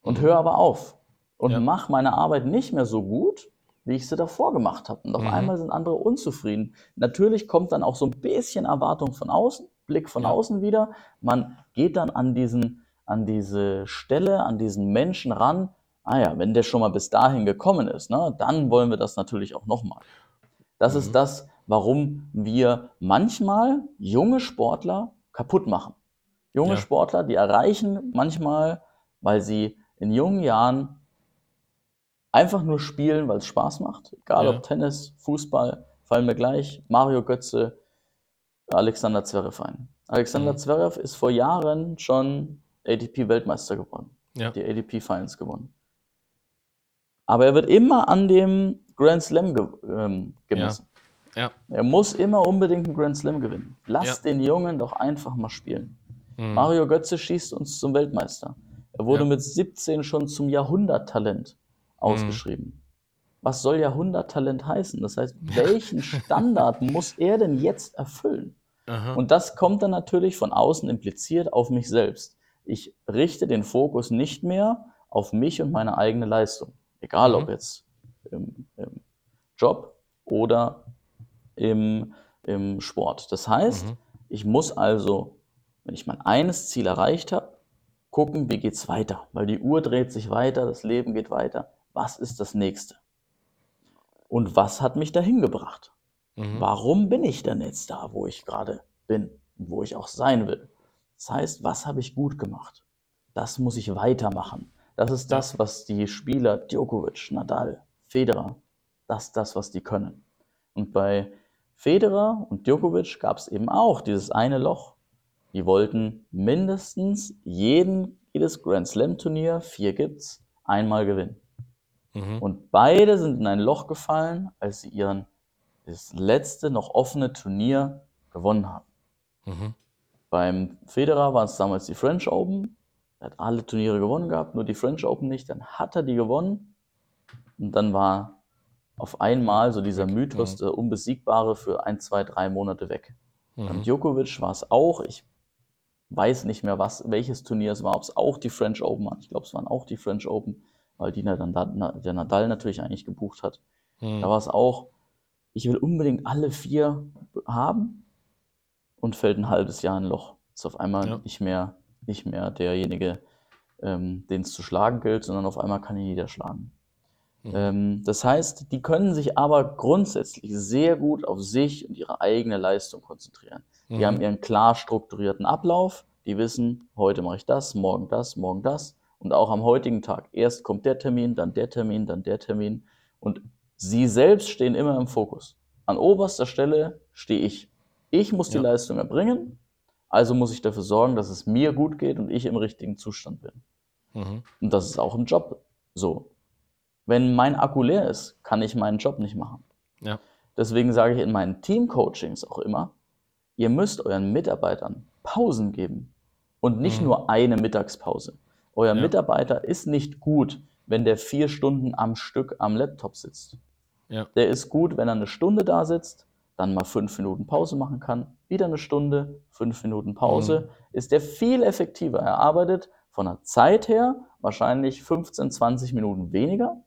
Und höre aber auf und Ja. mache meine Arbeit nicht mehr so gut, wie ich sie davor gemacht habe. Und auf Mhm. einmal sind andere unzufrieden. Natürlich kommt dann auch so ein bisschen Erwartung von außen, Blick von Ja. außen wieder. Man geht dann an diesen, an diese Stelle, an diesen Menschen ran. Ah ja, wenn der schon mal bis dahin gekommen ist, ne, dann wollen wir das natürlich auch nochmal. Das Mhm. ist das, warum wir manchmal junge Sportler kaputt machen. Junge Ja. Sportler, die erreichen manchmal, weil sie in jungen Jahren einfach nur spielen, weil es Spaß macht. Egal Ja. ob Tennis, Fußball, fallen mir gleich Mario Götze, Alexander Zverev ein. Alexander Mhm. Zverev ist vor Jahren schon ATP-Weltmeister geworden, Ja. die ATP Finals gewonnen. Aber er wird immer an dem Grand Slam ge ähm, gemessen. Ja. Er muss immer unbedingt einen Grand Slam gewinnen. Lass Ja. den Jungen doch einfach mal spielen. Mhm. Mario Götze schießt uns zum Weltmeister. Er wurde Ja. mit 17 schon zum Jahrhunderttalent ausgeschrieben. Was soll Jahrhunderttalent heißen? Das heißt, welchen Standard *laughs* muss er denn jetzt erfüllen? Aha. Und das kommt dann natürlich von außen impliziert auf mich selbst. Ich richte den Fokus nicht mehr auf mich und meine eigene Leistung. Egal ob Mhm. jetzt im, im Job oder im, im Sport. Das heißt, Mhm. ich muss also, wenn ich mein eines Ziel erreicht habe, gucken, wie geht's weiter, weil die Uhr dreht sich weiter, das Leben geht weiter. Was ist das nächste? Und was hat mich dahin gebracht? Mhm. Warum bin ich denn jetzt da, wo ich gerade bin und wo ich auch sein will? Das heißt, was habe ich gut gemacht? Das muss ich weitermachen. Das ist das, was die Spieler Djokovic, Nadal, Federer, das ist das, was die können. Und bei Federer und Djokovic gab es eben auch dieses eine Loch. Die wollten mindestens jeden, jedes Grand Slam Turnier, vier gibt's, einmal gewinnen. Mhm. Und beide sind in ein Loch gefallen, als sie ihren das letzte noch offene Turnier gewonnen haben. Mhm. Beim Federer waren es damals die French Open. Er hat alle Turniere gewonnen gehabt, nur die French Open nicht. Dann hat er die gewonnen. Und dann war auf einmal so dieser. Mythos, der Unbesiegbare, für ein, zwei, drei Monate weg. Beim Mhm. Djokovic war es auch, ich weiß nicht mehr, was, welches Turnier es war, ob es auch die French Open waren. Ich glaube, es waren auch die French Open, weil die dann der Nadal natürlich eigentlich gebucht hat. Mhm. Da war es auch, ich will unbedingt alle vier haben und fällt ein halbes Jahr in ein Loch. Ist auf einmal Ja. nicht mehr, nicht mehr derjenige, ähm, den es zu schlagen gilt, sondern auf einmal kann ihn jeder schlagen. Mhm. Ähm, das heißt, die können sich aber grundsätzlich sehr gut auf sich und ihre eigene Leistung konzentrieren. Die Mhm. haben ihren klar strukturierten Ablauf, die wissen, heute mache ich das, morgen das, morgen das. Und auch am heutigen Tag. Erst kommt der Termin, dann der Termin, dann der Termin. Und sie selbst stehen immer im Fokus. An oberster Stelle stehe ich. Ich muss die Ja. Leistung erbringen, also muss ich dafür sorgen, dass es mir gut geht und ich im richtigen Zustand bin. Mhm. Und das ist auch im Job so. Wenn mein Akku leer ist, kann ich meinen Job nicht machen. Ja. Deswegen sage ich in meinen Teamcoachings auch immer, ihr müsst euren Mitarbeitern Pausen geben und nicht Mhm. nur eine Mittagspause. Euer Ja. Mitarbeiter ist nicht gut, wenn der vier Stunden am Stück am Laptop sitzt. Ja. Der ist gut, wenn er eine Stunde da sitzt, dann mal fünf Minuten Pause machen kann, wieder eine Stunde, fünf Minuten Pause, Mhm. ist der viel effektiver. Er arbeitet von der Zeit her wahrscheinlich 15, 20 Minuten weniger,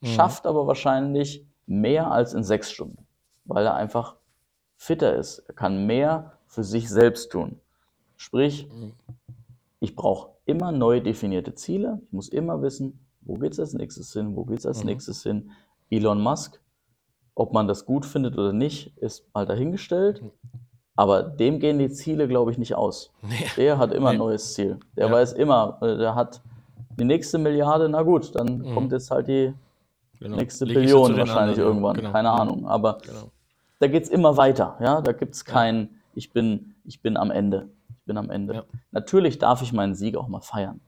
Mhm. schafft aber wahrscheinlich mehr als in sechs Stunden, weil er einfach fitter ist. Er kann mehr für sich selbst tun. Sprich, Mhm. ich brauche immer neu definierte Ziele. Ich muss immer wissen, wo geht es als nächstes hin, wo geht es als Mhm. nächstes hin. Elon Musk, ob man das gut findet oder nicht, ist mal dahingestellt. Aber dem gehen die Ziele, glaube ich, nicht aus. Nee. Der hat immer ein Nee. neues Ziel. Der Ja. weiß immer, äh, der hat die nächste Milliarde, na gut, dann Mhm. kommt jetzt halt die Genau. nächste Leg Billion wahrscheinlich anderen, irgendwann. Genau. Keine. Ahnung. Aber Genau. da geht es immer weiter. Ja? Da gibt es kein, ich, bin, ich bin am Ende. Ich bin am Ende. Ja. Natürlich darf ich meinen Sieg auch mal feiern.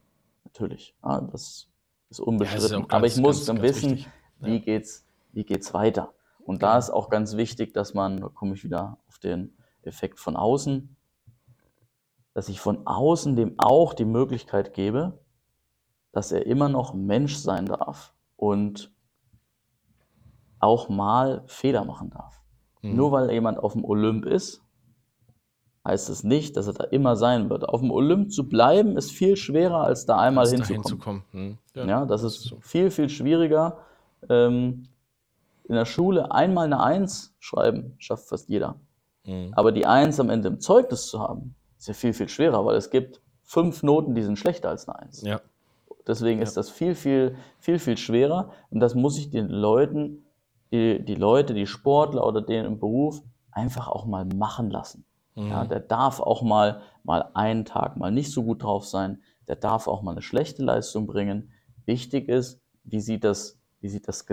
Natürlich. Ja, das ist unbestritten. Das ist auch Aber ganz, ich muss ganz, dann ganz wissen, wichtig. wie geht's, wie geht's weiter. Und da ist auch ganz wichtig, dass man, da komme ich wieder auf den Effekt von außen, dass ich von außen dem auch die Möglichkeit gebe, dass er immer noch Mensch sein darf und auch mal Fehler machen darf. Mhm. Nur weil jemand auf dem Olymp ist, heißt es nicht, dass er da immer sein wird. Auf dem Olymp zu bleiben, ist viel schwerer, als da einmal Als da hinzukommen. hinzukommen. Mhm. Ja, das das ist viel, viel schwieriger. Ähm, in der Schule einmal eine Eins schreiben, schafft fast jeder. Mhm. Aber die Eins am Ende im Zeugnis zu haben, ist ja viel, viel schwerer, weil es gibt fünf Noten, die sind schlechter als eine Eins. Ja. Deswegen ist das viel, viel, viel, viel schwerer. Und das muss ich den Leuten, die, die Leute, die Sportler oder denen im Beruf einfach auch mal machen lassen. Mhm. Ja, der darf auch mal, mal einen Tag mal nicht so gut drauf sein. Der darf auch mal eine schlechte Leistung bringen. Wichtig ist, wie sieht das, wie sieht das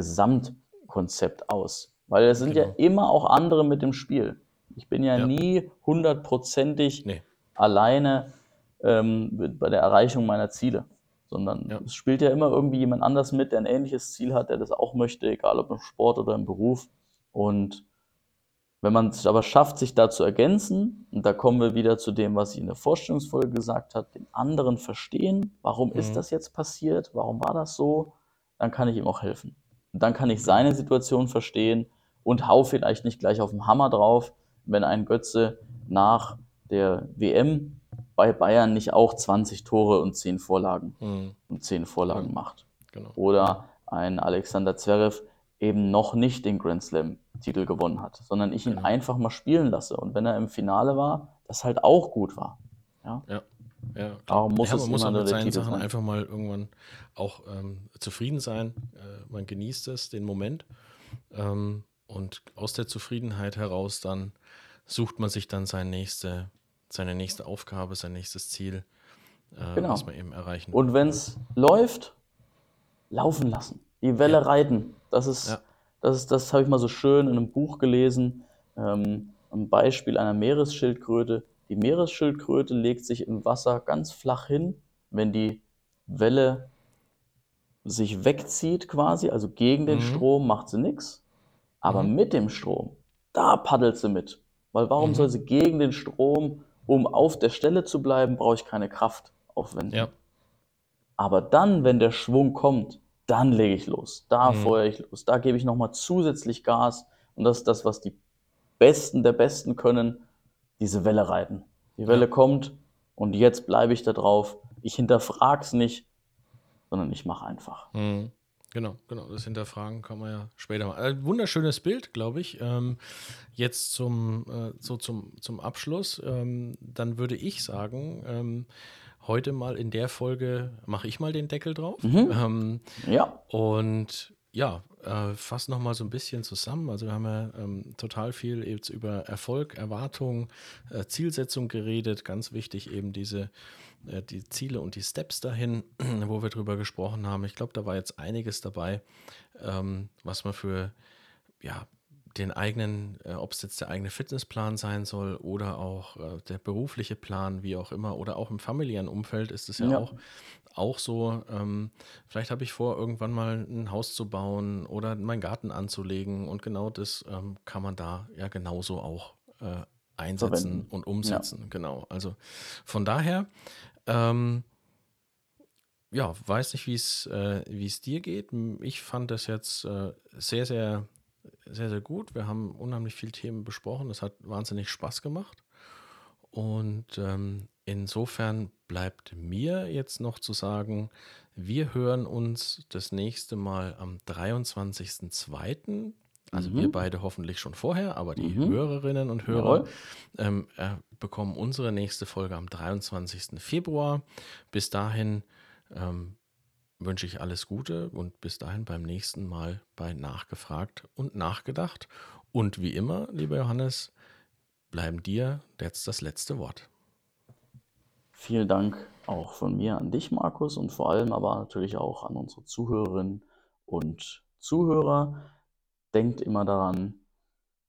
Gesamtkonzept aus? Weil es sind ja Genau. immer auch andere mit dem Spiel. Ich bin ja, Ja. nie hundertprozentig Nee. alleine ähm, bei der Erreichung meiner Ziele, sondern Ja. es spielt ja immer irgendwie jemand anders mit, der ein ähnliches Ziel hat, der das auch möchte, egal ob im Sport oder im Beruf. Und wenn man es aber schafft, sich da zu ergänzen, und da kommen wir wieder zu dem, was ich in der Vorstellungsfolge gesagt habe, den anderen verstehen, warum Mhm. ist das jetzt passiert, warum war das so, dann kann ich ihm auch helfen. Und dann kann ich seine Situation verstehen und hau vielleicht nicht gleich auf den Hammer drauf, wenn ein Götze nach der WM bei Bayern nicht auch 20 Tore und 10 Vorlagen Mhm. und 10 Vorlagen Ja. macht. Genau. Oder ein Alexander Zverev eben noch nicht den Grand Slam-Titel gewonnen hat, sondern ich ihn Genau. einfach mal spielen lasse. Und wenn er im Finale war, das halt auch gut war. Ja? Ja, klar. Darum muss ja, es man muss immer mit seinen Sachen sein. einfach mal irgendwann auch ähm, zufrieden sein. Äh, man genießt es, den Moment. Ähm, und aus der Zufriedenheit heraus dann sucht man sich dann seine nächste, seine nächste Aufgabe, sein nächstes Ziel, äh, Genau. was man eben erreichen. Und wenn es läuft, laufen lassen. Die Welle Ja. reiten. Das ist, Ja. das ist, das habe ich mal so schön in einem Buch gelesen. Ähm, ein Beispiel einer Meeresschildkröte. Die Meeresschildkröte legt sich im Wasser ganz flach hin, wenn die Welle sich wegzieht quasi, also gegen den Mhm. Strom macht sie nichts. Aber Mhm. mit dem Strom, da paddelt sie mit. Weil waum Mhm. soll sie gegen den Strom, um auf der Stelle zu bleiben, brauche ich keine Kraft aufwenden. Ja, Aber dann, wenn der Schwung kommt, dann lege ich los. Da Mhm. feuere ich los. Da gebe ich nochmal zusätzlich Gas. Und das ist das, was die Besten der Besten können, diese Welle reiten. Die Welle Ja. kommt und jetzt bleibe ich da drauf. Ich hinterfrage es nicht, sondern ich mache einfach. Mhm. Genau, genau. Das Hinterfragen kann man ja später mal. Ein wunderschönes Bild, glaube ich. Ähm, jetzt zum, äh, so zum, zum Abschluss. Ähm, dann würde ich sagen, ähm, heute mal in der Folge mache ich mal den Deckel drauf. Mhm. Ähm, Ja, und ja, äh, fass noch mal so ein bisschen zusammen. Also wir haben ja ähm, total viel jetzt über Erfolg, Erwartung, äh, Zielsetzung geredet. Ganz wichtig eben diese äh, die Ziele und die Steps dahin, *clears throat* wo wir drüber gesprochen haben. Ich glaube, da war jetzt einiges dabei, ähm, was man für ja den eigenen, äh, ob es jetzt der eigene Fitnessplan sein soll oder auch äh, der berufliche Plan, wie auch immer, oder auch im familiären Umfeld ist es ja, Ja. auch auch so, ähm, vielleicht habe ich vor, irgendwann mal ein Haus zu bauen oder meinen Garten anzulegen und genau das ähm, kann man da ja genauso auch äh, einsetzen Verwenden. und umsetzen. Genau. Also von daher, ähm, ja, weiß nicht, wie es äh, es dir geht. Ich fand das jetzt äh, sehr, sehr, sehr, sehr gut. Wir haben unheimlich viele Themen besprochen. Es hat wahnsinnig Spaß gemacht. Und ähm, insofern bleibt mir jetzt noch zu sagen, wir hören uns das nächste Mal am 23.02. Also Mhm. wir beide hoffentlich schon vorher, aber die Mhm. Hörerinnen und Hörer ähm, äh, bekommen unsere nächste Folge am 23. Februar. Bis dahin ähm, wünsche ich alles Gute und bis dahin beim nächsten Mal bei Nachgefragt und Nachgedacht. Und wie immer, lieber Johannes, bleiben dir jetzt das letzte Wort. Vielen Dank auch von mir an dich, Markus, und vor allem aber natürlich auch an unsere Zuhörerinnen und Zuhörer. Denkt immer daran,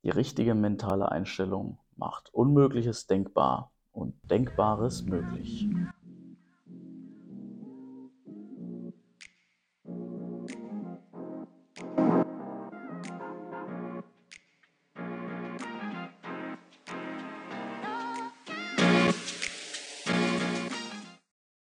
die richtige mentale Einstellung macht Unmögliches denkbar und Denkbares möglich.